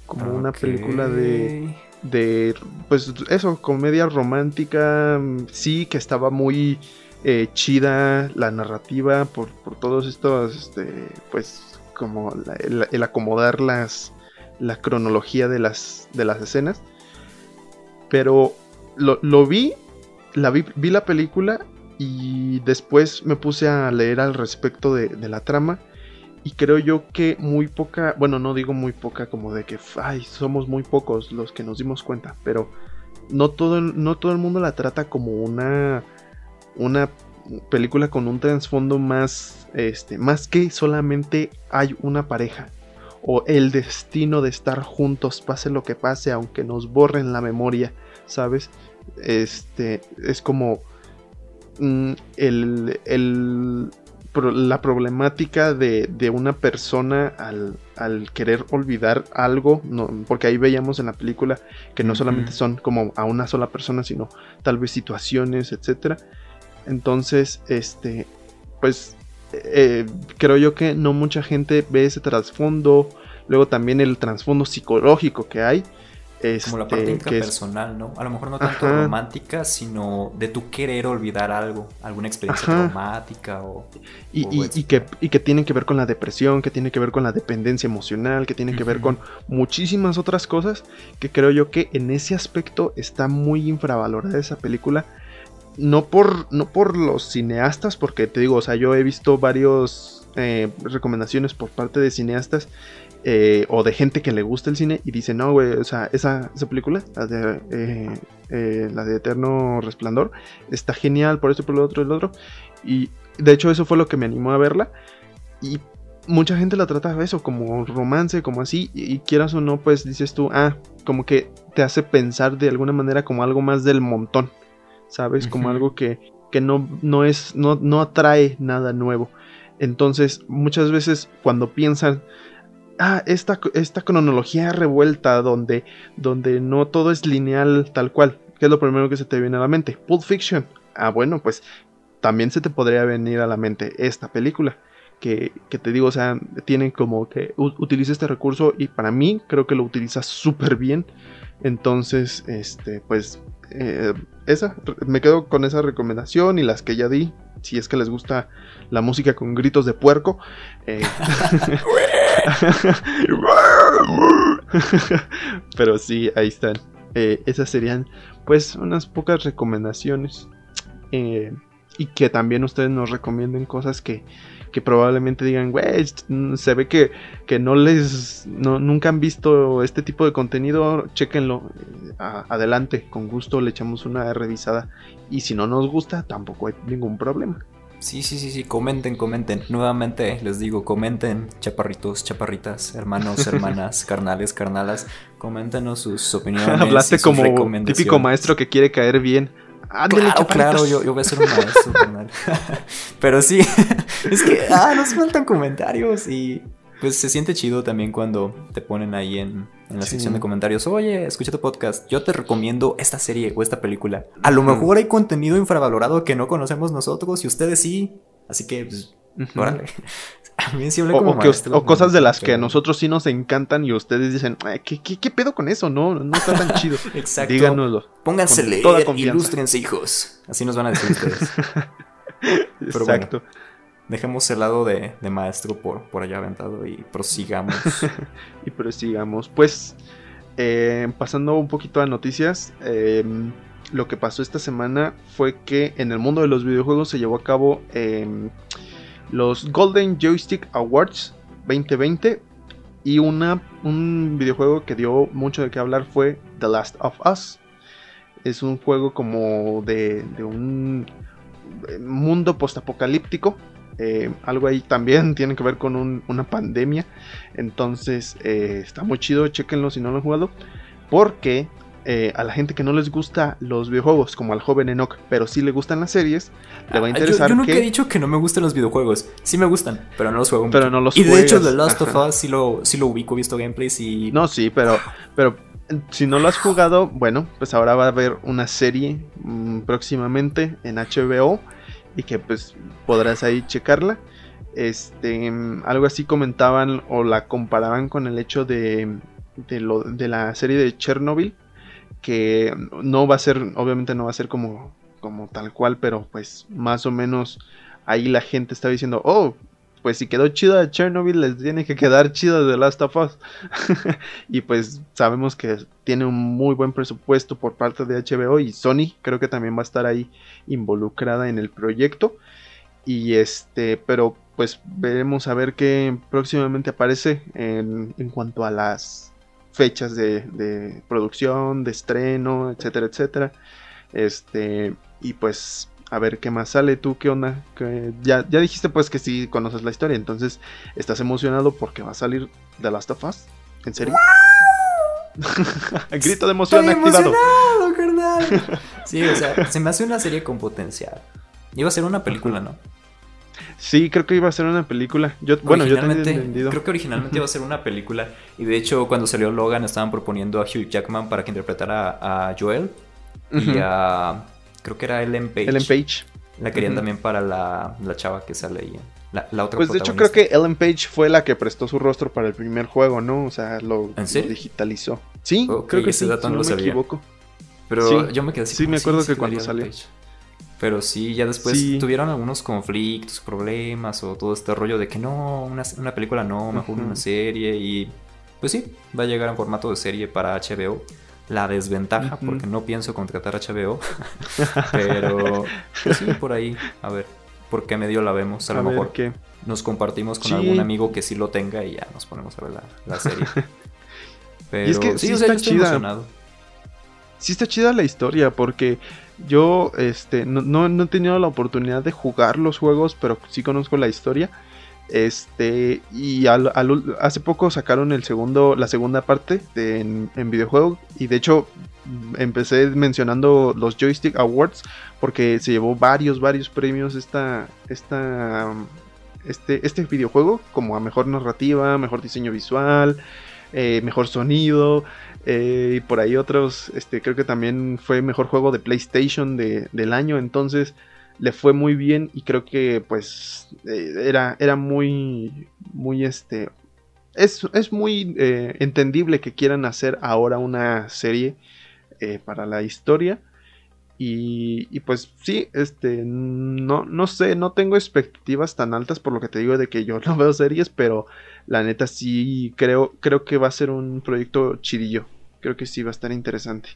Como una película de. De. Pues eso, comedia romántica. Sí, que estaba muy. Eh, chida la narrativa por, por todos estos, este, pues como el, acomodar las, la cronología de las, de las escenas. Pero lo, vi, la vi, vi, la película y después me puse a leer al respecto de, la trama. Y creo yo que muy poca, bueno, no digo muy poca como de que, ay, somos muy pocos los que nos dimos cuenta, pero no todo, no todo el mundo la trata como una, una película con un trasfondo más, este, más que solamente hay una pareja o el destino de estar juntos, pase lo que pase, aunque nos borren la memoria, ¿sabes? Este es como mm, el, la problemática de, una persona al, querer olvidar algo, porque ahí veíamos en la película que no solamente son como a una sola persona, sino tal vez situaciones, etcétera. Entonces, este, pues eh, creo yo que no mucha gente ve ese trasfondo. Luego también el trasfondo psicológico que hay. Como la parte este, personal, ¿no? A lo mejor no tanto romántica, sino de tu querer olvidar algo, alguna experiencia traumática o... Y, que, y que tienen que ver con la depresión, que tiene que ver con la dependencia emocional, que tiene que ver con muchísimas otras cosas, que creo yo que en ese aspecto está muy infravalorada esa película. No por, no por los cineastas, porque te digo, o sea, yo he visto varios eh, recomendaciones por parte de cineastas eh, o de gente que le gusta el cine y dice, no, güey, o sea, esa, esa película, la de, eh, eh, la de Eterno Resplandor, está genial por esto, por lo otro, el otro. Y de hecho eso fue lo que me animó a verla. Y mucha gente la trata de eso, como romance, como así, y, quieras o no, pues dices tú, ah, como que te hace pensar de alguna manera como algo más del montón, ¿sabes? Como algo que, que no, no es, no, no atrae nada nuevo. Entonces, muchas veces cuando piensan ah, esta, esta cronología revuelta donde, donde no todo es lineal tal cual, que es lo primero que se te viene a la mente. Pulp Fiction. Ah, bueno, pues también se te podría venir a la mente esta película. Que, que te digo, o sea, tienen como que utiliza este recurso y para mí creo que lo utiliza súper bien. Entonces, este, pues, eh, esa, me quedo con esa recomendación y las que ya di. Si es que les gusta la música con gritos de puerco. Eh, Pero sí, ahí están. Eh, esas serían pues unas pocas recomendaciones. Eh, y que también ustedes nos recomienden cosas que, que probablemente digan, güey, se ve que, que no les, nunca han visto este tipo de contenido, chequenlo, eh, adelante, con gusto le echamos una revisada y si no nos gusta, tampoco hay ningún problema. Sí, sí, sí, sí, comenten, comenten. Nuevamente les digo, comenten, chaparritos, chaparritas, hermanos, hermanas, carnales, carnalas. Coméntenos sus opiniones. Hablaste como típico maestro que quiere caer bien. claro, claro, yo, voy a ser un maestro, carnal. Pero sí, es que, ah, nos faltan comentarios y pues se siente chido también cuando te ponen ahí en, en la sección de comentarios, oye, escucha tu podcast, yo te recomiendo esta serie o esta película. A lo mejor hay contenido infravalorado que no conocemos nosotros y ustedes sí. Así que, pues, órale. A mí sí como o, cosas de las que a nosotros sí nos encantan y ustedes dicen, ¿qué, qué, pedo con eso? No, no está tan chido. Exacto. Díganoslo. Pónganse a leer, ilústrense, hijos. Así nos van a decir ustedes. Exacto. Dejemos el lado de, maestro por, por allá aventado y prosigamos. y prosigamos. Pues, eh, pasando un poquito a noticias, em, lo que pasó esta semana fue que en el mundo de los videojuegos se llevó a cabo em, los Golden Joystick Awards 2020 y una, un videojuego que dio mucho de qué hablar fue The Last of Us. Es un juego como de, de un mundo postapocalíptico eh, algo ahí también tiene que ver con una pandemia. Entonces eh, está muy chido, chequenlo si no lo han jugado. Porque eh, a la gente que no les gusta los videojuegos, como al joven Enoch, pero sí le gustan las series, le va a ah, interesar. Yo, nunca he dicho que no me gustan los videojuegos. Sí me gustan, pero no los juego. Pero no los Y de hecho, The Last of Us sí lo, sí lo ubico, he visto gameplays y. No, sí, pero, pero si no lo has jugado, bueno, pues ahora va a haber una serie mm, próximamente en HBO y que pues podrás ahí checarla. Este, algo así comentaban o la comparaban con el hecho de, de, lo, de la serie de Chernobyl, que no va a ser, obviamente no va a ser como, como tal cual, pero pues más o menos ahí la gente estaba diciendo, oh, pues si quedó chida Chernobyl, les tiene que quedar chida The Last of Us. y pues sabemos que tiene un muy buen presupuesto por parte de HBO y Sony creo que también va a estar ahí involucrada en el proyecto. Y este, pero pues veremos a ver qué próximamente aparece en, en cuanto a las fechas de, de producción, de estreno, etcétera, etcétera. Este, y pues a ver qué más sale. ¿Tú qué onda? ya, ya dijiste pues que sí conoces la historia, entonces estás emocionado porque va a salir The Last of Us. ¿En serio? Grito de emoción Estoy activado. emocionado, carnal. sí, o sea, se me hace una serie con potencial. Iba a ser una película, ¿no? Sí, creo que iba a ser una película. Yo, bueno, yo entendido. Creo que originalmente iba a ser una película. Y de hecho, cuando salió Logan, estaban proponiendo a Hugh Jackman para que interpretara a Joel. Y a creo que era Ellen Page. Ellen Page. La querían también para la, chava que sale ahí. La, la otra pues de hecho creo que Ellen Page fue la que prestó su rostro para el primer juego, ¿no? O sea, lo, digitalizó. Sí, creo que sí, dato no, me equivoco. Pero yo me quedé así. Sí, me acuerdo que cuando salió. Pero sí, ya después tuvieron algunos conflictos, problemas o todo este rollo de que no, una, película no, mejor una serie y pues sí, va a llegar en formato de serie para HBO la desventaja, porque no pienso contratar a HBO. pero pues sí, por ahí, a ver. porque medio la vemos. A, lo mejor nos compartimos con algún amigo que sí lo tenga y ya nos ponemos a ver la, serie. Pero es que sí, está chida. Sí está chida la historia porque yo este, no, no, he tenido la oportunidad de jugar los juegos, pero sí conozco la historia. Este, y hace poco sacaron el segundo, la segunda parte en, videojuego. Y de hecho, empecé mencionando los Joystick Awards. Porque se llevó varios, varios premios esta, esta, este, este videojuego. Como a mejor narrativa, mejor diseño visual, eh, mejor sonido. Eh, y por ahí otros, este, creo que también fue mejor juego de PlayStation del año. Entonces le fue muy bien y creo que pues eh, era, era muy, muy este... Es, es muy eh, entendible que quieran hacer ahora una serie eh, para la historia. Y, y, pues sí, este, no, no sé, no tengo expectativas tan altas por lo que te digo de que yo no veo series, pero la neta sí creo, creo que va a ser un proyecto chidillo. Creo que sí va a estar interesante.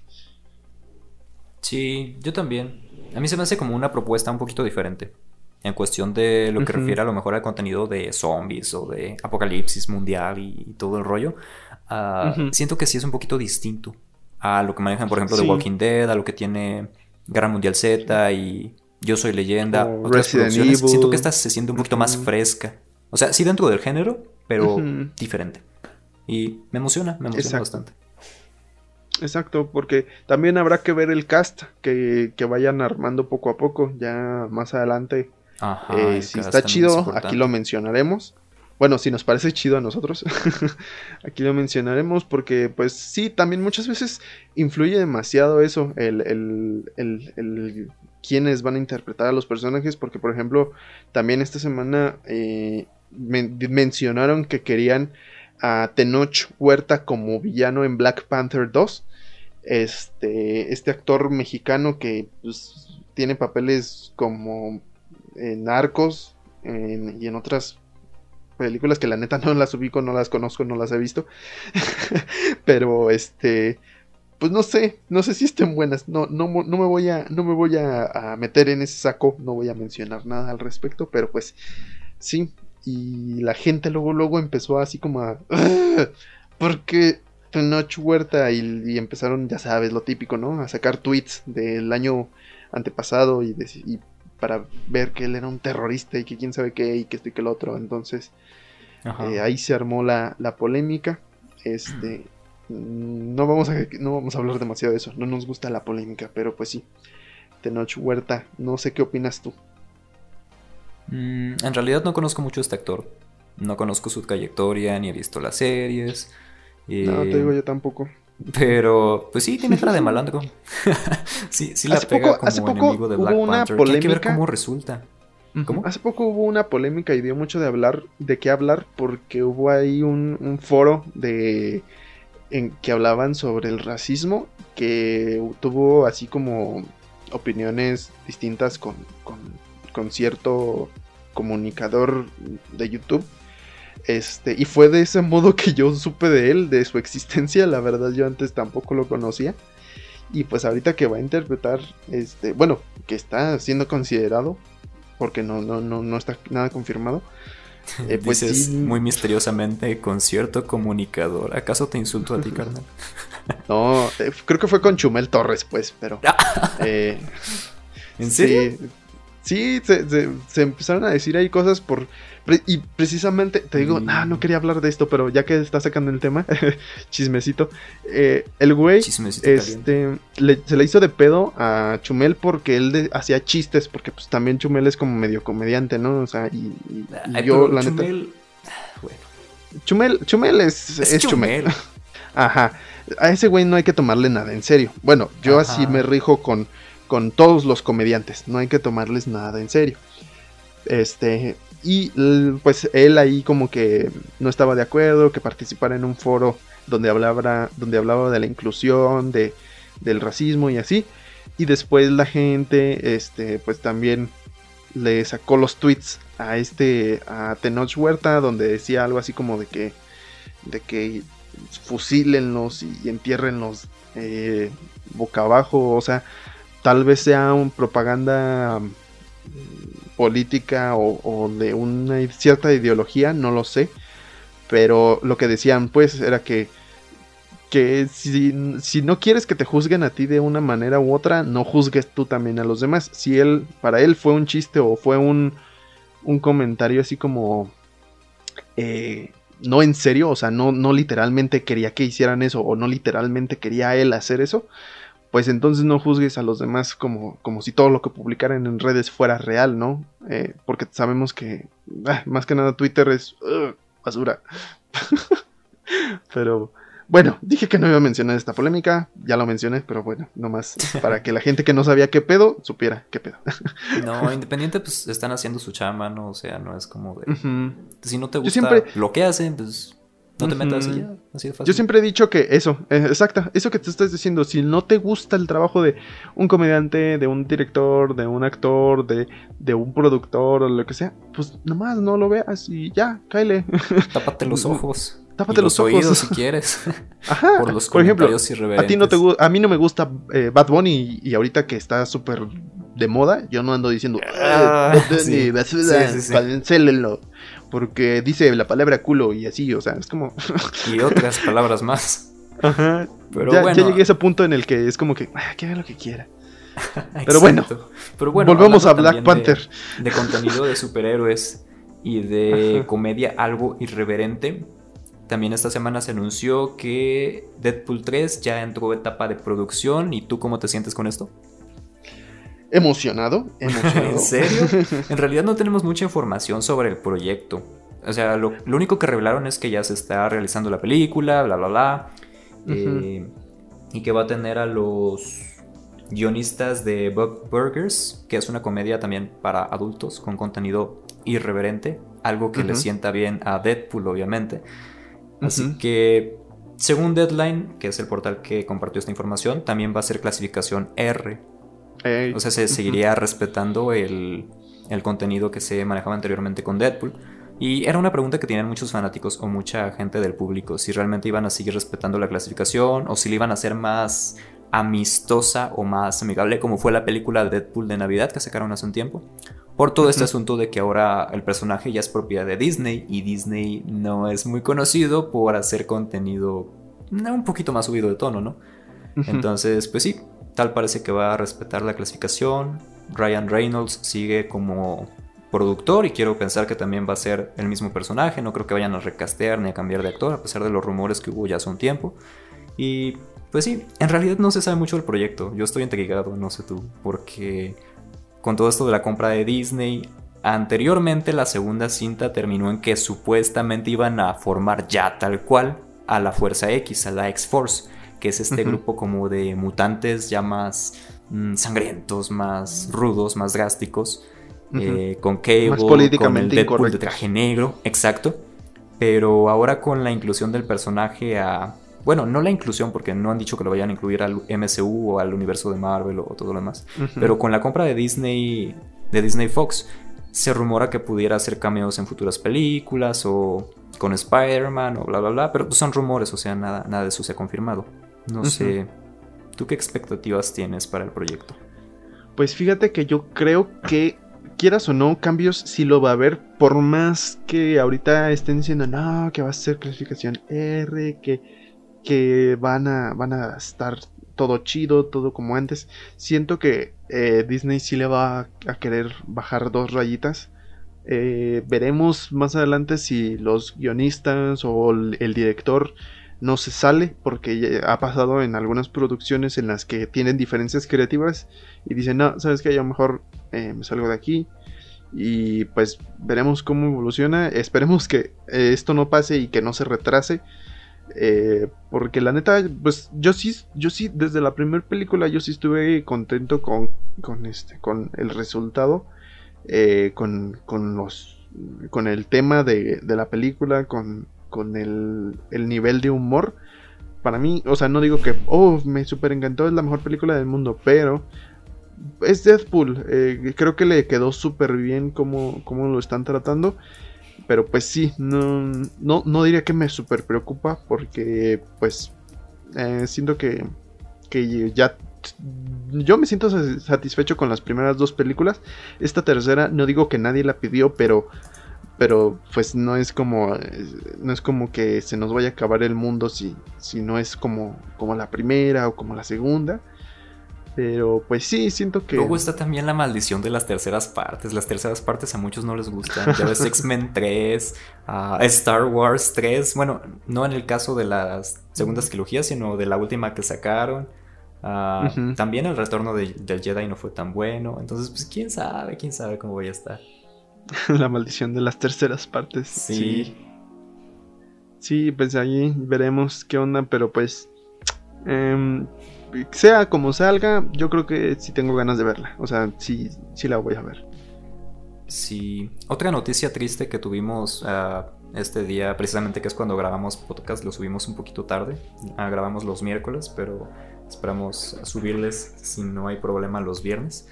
Sí, yo también. A mí se me hace como una propuesta un poquito diferente. En cuestión de lo que refiere a lo mejor al contenido de zombies o de apocalipsis mundial y, todo el rollo. Ah, siento que sí es un poquito distinto a lo que manejan, por ejemplo, de Walking Dead, a lo que tiene Guerra Mundial Z y Yo Soy Leyenda. otras producciones. Siento que esta se siente un poquito más fresca. O sea, sí dentro del género, pero diferente. Y me emociona, me emociona bastante. Exacto, porque también habrá que ver el cast que, vayan armando poco a poco. Ya más adelante, eh, si está chido, aquí lo mencionaremos. Bueno, si nos parece chido a nosotros, aquí lo mencionaremos porque, pues sí, también muchas veces influye demasiado eso, el, el, el, el quiénes van a interpretar a los personajes, porque, por ejemplo, también esta semana eh, mencionaron que querían a Tenoch Huerta como villano en Black Panther 2 este, este actor mexicano que pues, tiene papeles como en Narcos y en otras películas que la neta no las ubico, no las conozco, no las he visto. Pero este, pues no sé, no sé si estén buenas. No, no, no me voy, a, no me voy a, meter en ese saco, no voy a mencionar nada al respecto, pero pues sí. Y la gente luego, luego empezó así como a... Porque Tenoch Huerta y, empezaron, ya sabes, lo típico, ¿no? A sacar tweets del año antepasado y, para ver que él era un terrorista y que quién sabe qué y que esto y que el otro. Entonces, eh, ahí se armó la, polémica. Este, no vamos, a, no vamos a hablar demasiado de eso, no nos gusta la polémica, pero pues sí. Tenoch Huerta, no sé qué opinas tú. Mm, en realidad no conozco mucho a este actor. No conozco su trayectoria, ni he visto las series no, te digo yo tampoco. Pero, pues sí, tiene cara de malandro. sí, sí la hace pega poco, como hace poco enemigo de Black hubo una Polémica... Hay que ver cómo resulta. ¿Cómo? Hace poco hubo una polémica y dio mucho de hablar, de qué hablar, porque hubo ahí un, foro de en que hablaban sobre el racismo, que tuvo así como opiniones distintas con, con cierto comunicador de YouTube este, y fue de ese modo que yo supe de él, de su existencia. La verdad, yo antes tampoco lo conocía. Y pues ahorita que va a interpretar, este, bueno, que está siendo considerado, porque no, no, no, no está nada confirmado. Eh, pues Dices muy misteriosamente concierto comunicador. ¿Acaso te insulto a ti, carnal? no, eh, creo que fue con Chumel Torres, pues, pero. eh, ¿En serio? Sí, se, se, empezaron a decir ahí cosas por y precisamente, te digo, no, no quería hablar de esto, pero ya que está sacando el tema, chismecito, eh, el güey este, se le hizo de pedo a Chumel porque él hacía chistes, porque pues también Chumel es como medio comediante, ¿no? O sea, y, yo, la Chumel... neta... Chumel, Chumel es, es, Chumel. Ajá. A ese güey no hay que tomarle nada en serio. Bueno, yo así me rijo con, con todos los comediantes. No hay que tomarles nada en serio. Este, y pues él ahí como que no estaba de acuerdo, que participara en un foro donde hablaba, donde hablaba de la inclusión, de, del racismo y así. Y después la gente, este, pues también le sacó los tweets a este, a Tenoch Huerta, donde decía algo así como de que, de que fusílenlos y, entiérrenlos eh, boca abajo, o sea, tal vez sea un propaganda política o, de una cierta ideología, no lo sé. Pero lo que decían pues era que, que si, si, no quieres que te juzguen a ti de una manera u otra, no juzgues tú también a los demás. Si él, para él fue un chiste o fue un, un comentario así como... Eh, no en serio, o sea, no, no literalmente quería que hicieran eso o no literalmente quería él hacer eso, pues entonces no juzgues a los demás como, como si todo lo que publicaran en redes fuera real, ¿no? Eh, porque sabemos que ah, más que nada Twitter es basura. Pero bueno, dije que no iba a mencionar esta polémica, ya lo mencioné, pero bueno, nomás para que la gente que no sabía qué pedo supiera qué pedo. no, independiente, pues están haciendo su chama, ¿no? O sea, no es como de. Si no te gusta lo que hacen, pues no te metas y ya, así de fácil. Yo siempre he dicho que eso, eh, exacto, eso que te estás diciendo, si no te gusta el trabajo de un comediante, de un director, de un actor, de, de un productor o lo que sea, pues nomás no lo veas y ya, cáele. Tápate los ojos. Tápate los, oídos si quieres. Ajá. Por los Por ejemplo, a ti no te a mí no me gusta eh, Bad Bunny y, ahorita que está súper de moda, yo no ando diciendo ah, sí. Porque dice la palabra culo y así, o sea, es como y otras palabras más. Ajá. Pero ya, bueno. ya llegué a ese punto en el que es como que, ah, que haga lo que quiera. Pero bueno, Pero bueno, volvemos a Black Panther. De, contenido de superhéroes y de comedia algo irreverente. También esta semana se anunció que Deadpool 3 ya entró etapa de producción. ¿Y tú cómo te sientes con esto? Emocionado, emocionado. ¿En serio? En realidad no tenemos mucha información sobre el proyecto. O sea, lo, único que revelaron es que ya se está realizando la película, bla, bla, bla. Eh, y que va a tener a los guionistas de Bug Burgers, que es una comedia también para adultos con contenido irreverente, algo que le sienta bien a Deadpool, obviamente. Así que, según Deadline, que es el portal que compartió esta información, también va a ser clasificación R. O sea, se seguiría respetando el, contenido que se manejaba anteriormente con Deadpool. Y era una pregunta que tenían muchos fanáticos o mucha gente del público, si realmente iban a seguir respetando la clasificación o si le iban a hacer más amistosa o más amigable como fue la película de Deadpool de Navidad que sacaron hace un tiempo. Por todo este asunto de que ahora el personaje ya es propiedad de Disney y Disney no es muy conocido por hacer contenido un poquito más subido de tono, ¿no? Entonces, pues sí, tal parece que va a respetar la clasificación. Ryan Reynolds sigue como productor y quiero pensar que también va a ser el mismo personaje, no creo que vayan a recastear ni a cambiar de actor a pesar de los rumores que hubo ya hace un tiempo. Y pues sí, en realidad no se sabe mucho del proyecto, yo estoy intrigado, no sé tú, porque con todo esto de la compra de Disney. Anteriormente la segunda cinta terminó en que supuestamente iban a formar ya tal cual a la Fuerza X, a la X-Force, que es este grupo como de mutantes ya más mm, sangrientos, más rudos, más drásticos, eh, con Cable, con el Deadpool de traje negro, exacto. Pero ahora con la inclusión del personaje a bueno, no la inclusión, porque no han dicho que lo vayan a incluir al MCU o al universo de Marvel o todo lo demás. Pero con la compra de Disney, de Disney Fox, se rumora que pudiera hacer cameos en futuras películas o con Spider-Man o bla bla bla. Pero son rumores, o sea, nada, nada de eso se ha confirmado. No sé. ¿Tú qué expectativas tienes para el proyecto? Pues fíjate que yo creo que quieras o no, cambios sí lo va a haber, por más que ahorita estén diciendo, no, que va a ser clasificación R, que que van a, van a estar todo chido, todo como antes. Siento que eh, Disney sí le va a querer bajar dos rayitas. Eh, veremos más adelante si los guionistas o el, director no se sale, porque ha pasado en algunas producciones en las que tienen diferencias creativas y dicen, no, sabes que yo mejor eh, me salgo de aquí. Y pues veremos cómo evoluciona. Esperemos que esto no pase y que no se retrase. Eh, porque la neta, pues yo sí, yo sí, desde la primera película yo sí estuve contento con, con este, con el resultado, eh, con, con los, con el tema de, de la película, con, con el, el, nivel de humor. Para mí, o sea, no digo que, oh, me super encantó, es la mejor película del mundo, pero es Deadpool. Eh, creo que le quedó súper bien como, como lo están tratando. Pero pues sí, no, no, diría que me super preocupa porque pues eh, siento que, que ya yo me siento satisfecho con las primeras dos películas. Esta tercera, no digo que nadie la pidió, pero pero pues no es como no es como que se nos vaya a acabar el mundo si, si no es como, como la primera o como la segunda. Pero pues sí, siento que. Luego está también la maldición de las terceras partes. Las terceras partes a muchos no les gustan. Ya ves X-Men 3, Star Wars 3. Bueno, no en el caso de las segundas trilogías, sino de la última que sacaron. Ah, también el retorno del Jedi no fue tan bueno. Entonces, pues quién sabe, quién sabe cómo voy a estar. la maldición de las terceras partes. Sí. Sí, pues ahí veremos qué onda, pero pues. Em, sea como salga, yo creo que sí tengo ganas de verla. O sea, sí, sí la voy a ver. Sí. Otra noticia triste que tuvimos ah, este día, precisamente que es cuando grabamos podcast, lo subimos un poquito tarde. Ah, grabamos los miércoles, pero esperamos subirles si no hay problema los viernes.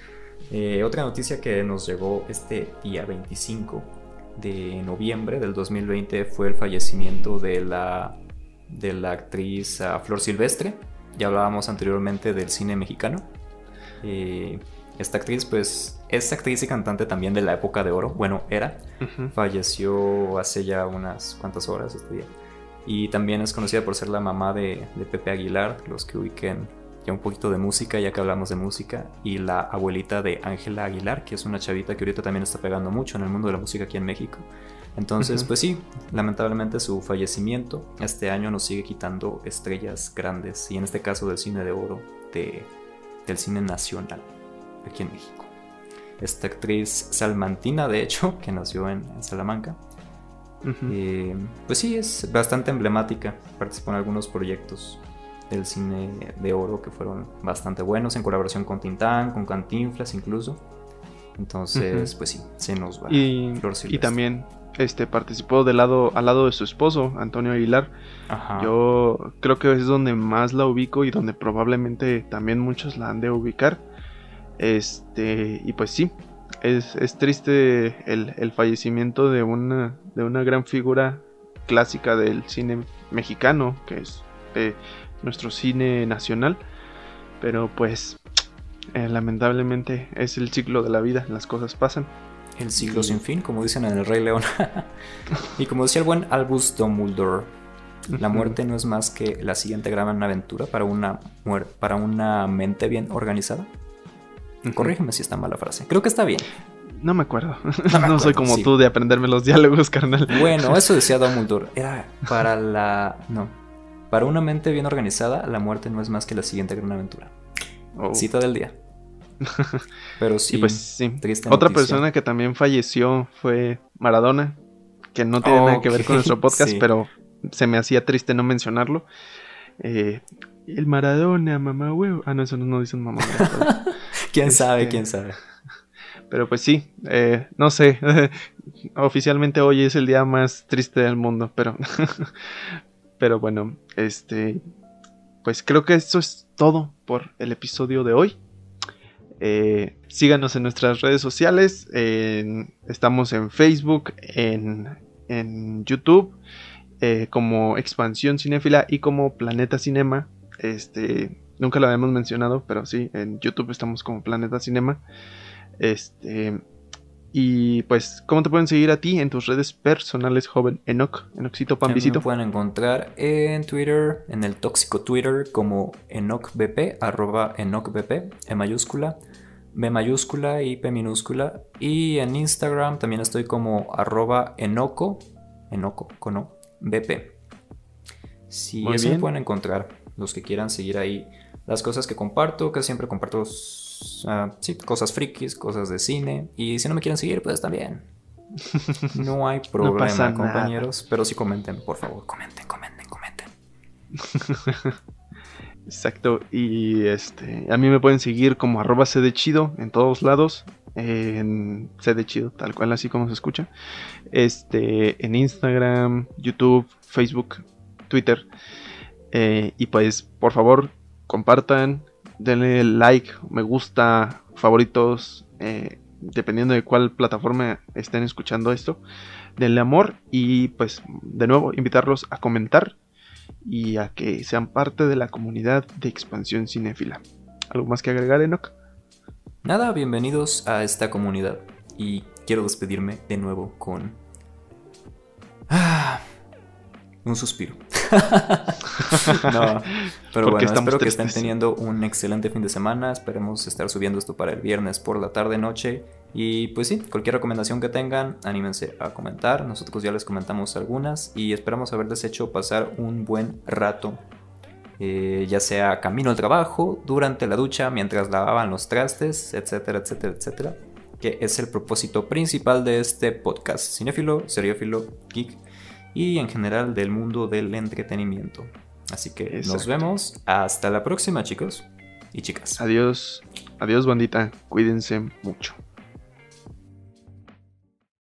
Eh, otra noticia que nos llegó este día 25 de noviembre del 2020 fue el fallecimiento de la, de la actriz ah, Flor Silvestre. Ya hablábamos anteriormente del cine mexicano. Eh, esta actriz, pues, es actriz y cantante también de la época de oro. Bueno, era. Falleció hace ya unas cuantas horas este día. Y también es conocida por ser la mamá de, de Pepe Aguilar, los que ubiquen un poquito de música, ya que hablamos de música, y la abuelita de Ángela Aguilar, que es una chavita que ahorita también está pegando mucho en el mundo de la música aquí en México. Entonces, pues sí, lamentablemente su fallecimiento este año nos sigue quitando estrellas grandes, y en este caso del cine de oro, de, del cine nacional, aquí en México. Esta actriz salmantina, de hecho, que nació en, Salamanca, eh, pues sí, es bastante emblemática, participó en algunos proyectos del cine de oro que fueron bastante buenos en colaboración con Tintán, con Cantinflas incluso. Entonces, pues sí, se nos va. Y, y también este participó del lado al lado de su esposo, Antonio Aguilar. Yo creo que es donde más la ubico y donde probablemente también muchos la han de ubicar. Este, y pues sí, es, es triste el, el, fallecimiento de una, de una gran figura clásica del cine mexicano, que es eh, nuestro cine nacional. Pero pues eh, lamentablemente es el ciclo de la vida, las cosas pasan. El ciclo sin fin, como dicen en El Rey León. y como decía el buen Albus Dumbledore, la muerte no es más que la siguiente gran aventura para una, para una mente bien organizada. Corrígeme si está mala frase. Creo que está bien. No me acuerdo. No, soy como tú de aprenderme los diálogos, carnal. Bueno, eso decía Dumbledore. Era para la. No. Para una mente bien organizada, la muerte no es más que la siguiente gran aventura. Oh. Cita del día. Pero sí, pues sí. Otra persona que también falleció fue Maradona, que no tiene nada que ver con nuestro podcast, pero se me hacía triste no mencionarlo. Eh, el Maradona, mamá huevo. Ah, no, eso no, dicen mamá ¿Quién sabe? Este, ¿Quién sabe? Pero pues sí, eh, no sé. Oficialmente hoy es el día más triste del mundo, pero pero bueno, este, pues creo que esto es todo por el episodio de hoy. Eh, síganos en nuestras redes sociales. estamos en Facebook, en, en YouTube, eh, como Expansión Cinéfila y como Planeta Cinema. Este, nunca lo habíamos mencionado, pero sí, en YouTube estamos como Planeta Cinema. Este, y pues, ¿cómo te pueden seguir a ti en tus redes personales, joven Enoch? Enoxito Pambisito. Me pueden encontrar en Twitter, en el tóxico Twitter, como EnochBP, arroba EnochBP, E mayúscula, B mayúscula y P minúscula. Y en Instagram también estoy como arroba Enoco, Enoco, con BP. Si sí, eso me pueden encontrar, los que quieran seguir ahí las cosas que comparto, que siempre comparto sí, cosas frikis, cosas de cine. Y si no me quieren seguir, pues también. No hay problema, compañeros. Pero sí comenten, por favor. Comenten, comenten, comenten. Exacto. Y este. A mí me pueden seguir como arroba chido en todos lados. En chido, tal cual así como se escucha. Este. En Instagram, YouTube, Facebook, Twitter. Eh, y pues, por favor, compartan, denle like, me gusta, favoritos, eh, dependiendo de cuál plataforma estén escuchando esto. Denle amor y pues de nuevo invitarlos a comentar y a que sean parte de la comunidad de expansión cinéfila. ¿Algo más que agregar, Enoch? Nada, bienvenidos a esta comunidad. Y quiero despedirme de nuevo con... Ah, un suspiro. no, pero bueno, espero que estén teniendo un excelente fin de semana. Esperemos estar subiendo esto para el viernes por la tarde, noche. Y pues sí, cualquier recomendación que tengan, anímense a comentar. Nosotros ya les comentamos algunas y esperamos haberles hecho pasar un buen rato. Eh, ya sea camino al trabajo, durante la ducha, mientras lavaban los trastes, etcétera, etcétera, etcétera. Que es el propósito principal de este podcast. Cinéfilo, seriófilo, geek y en general del mundo del entretenimiento. Así que nos vemos. Hasta la próxima, chicos y chicas. Adiós. Adiós, bandita. Cuídense mucho.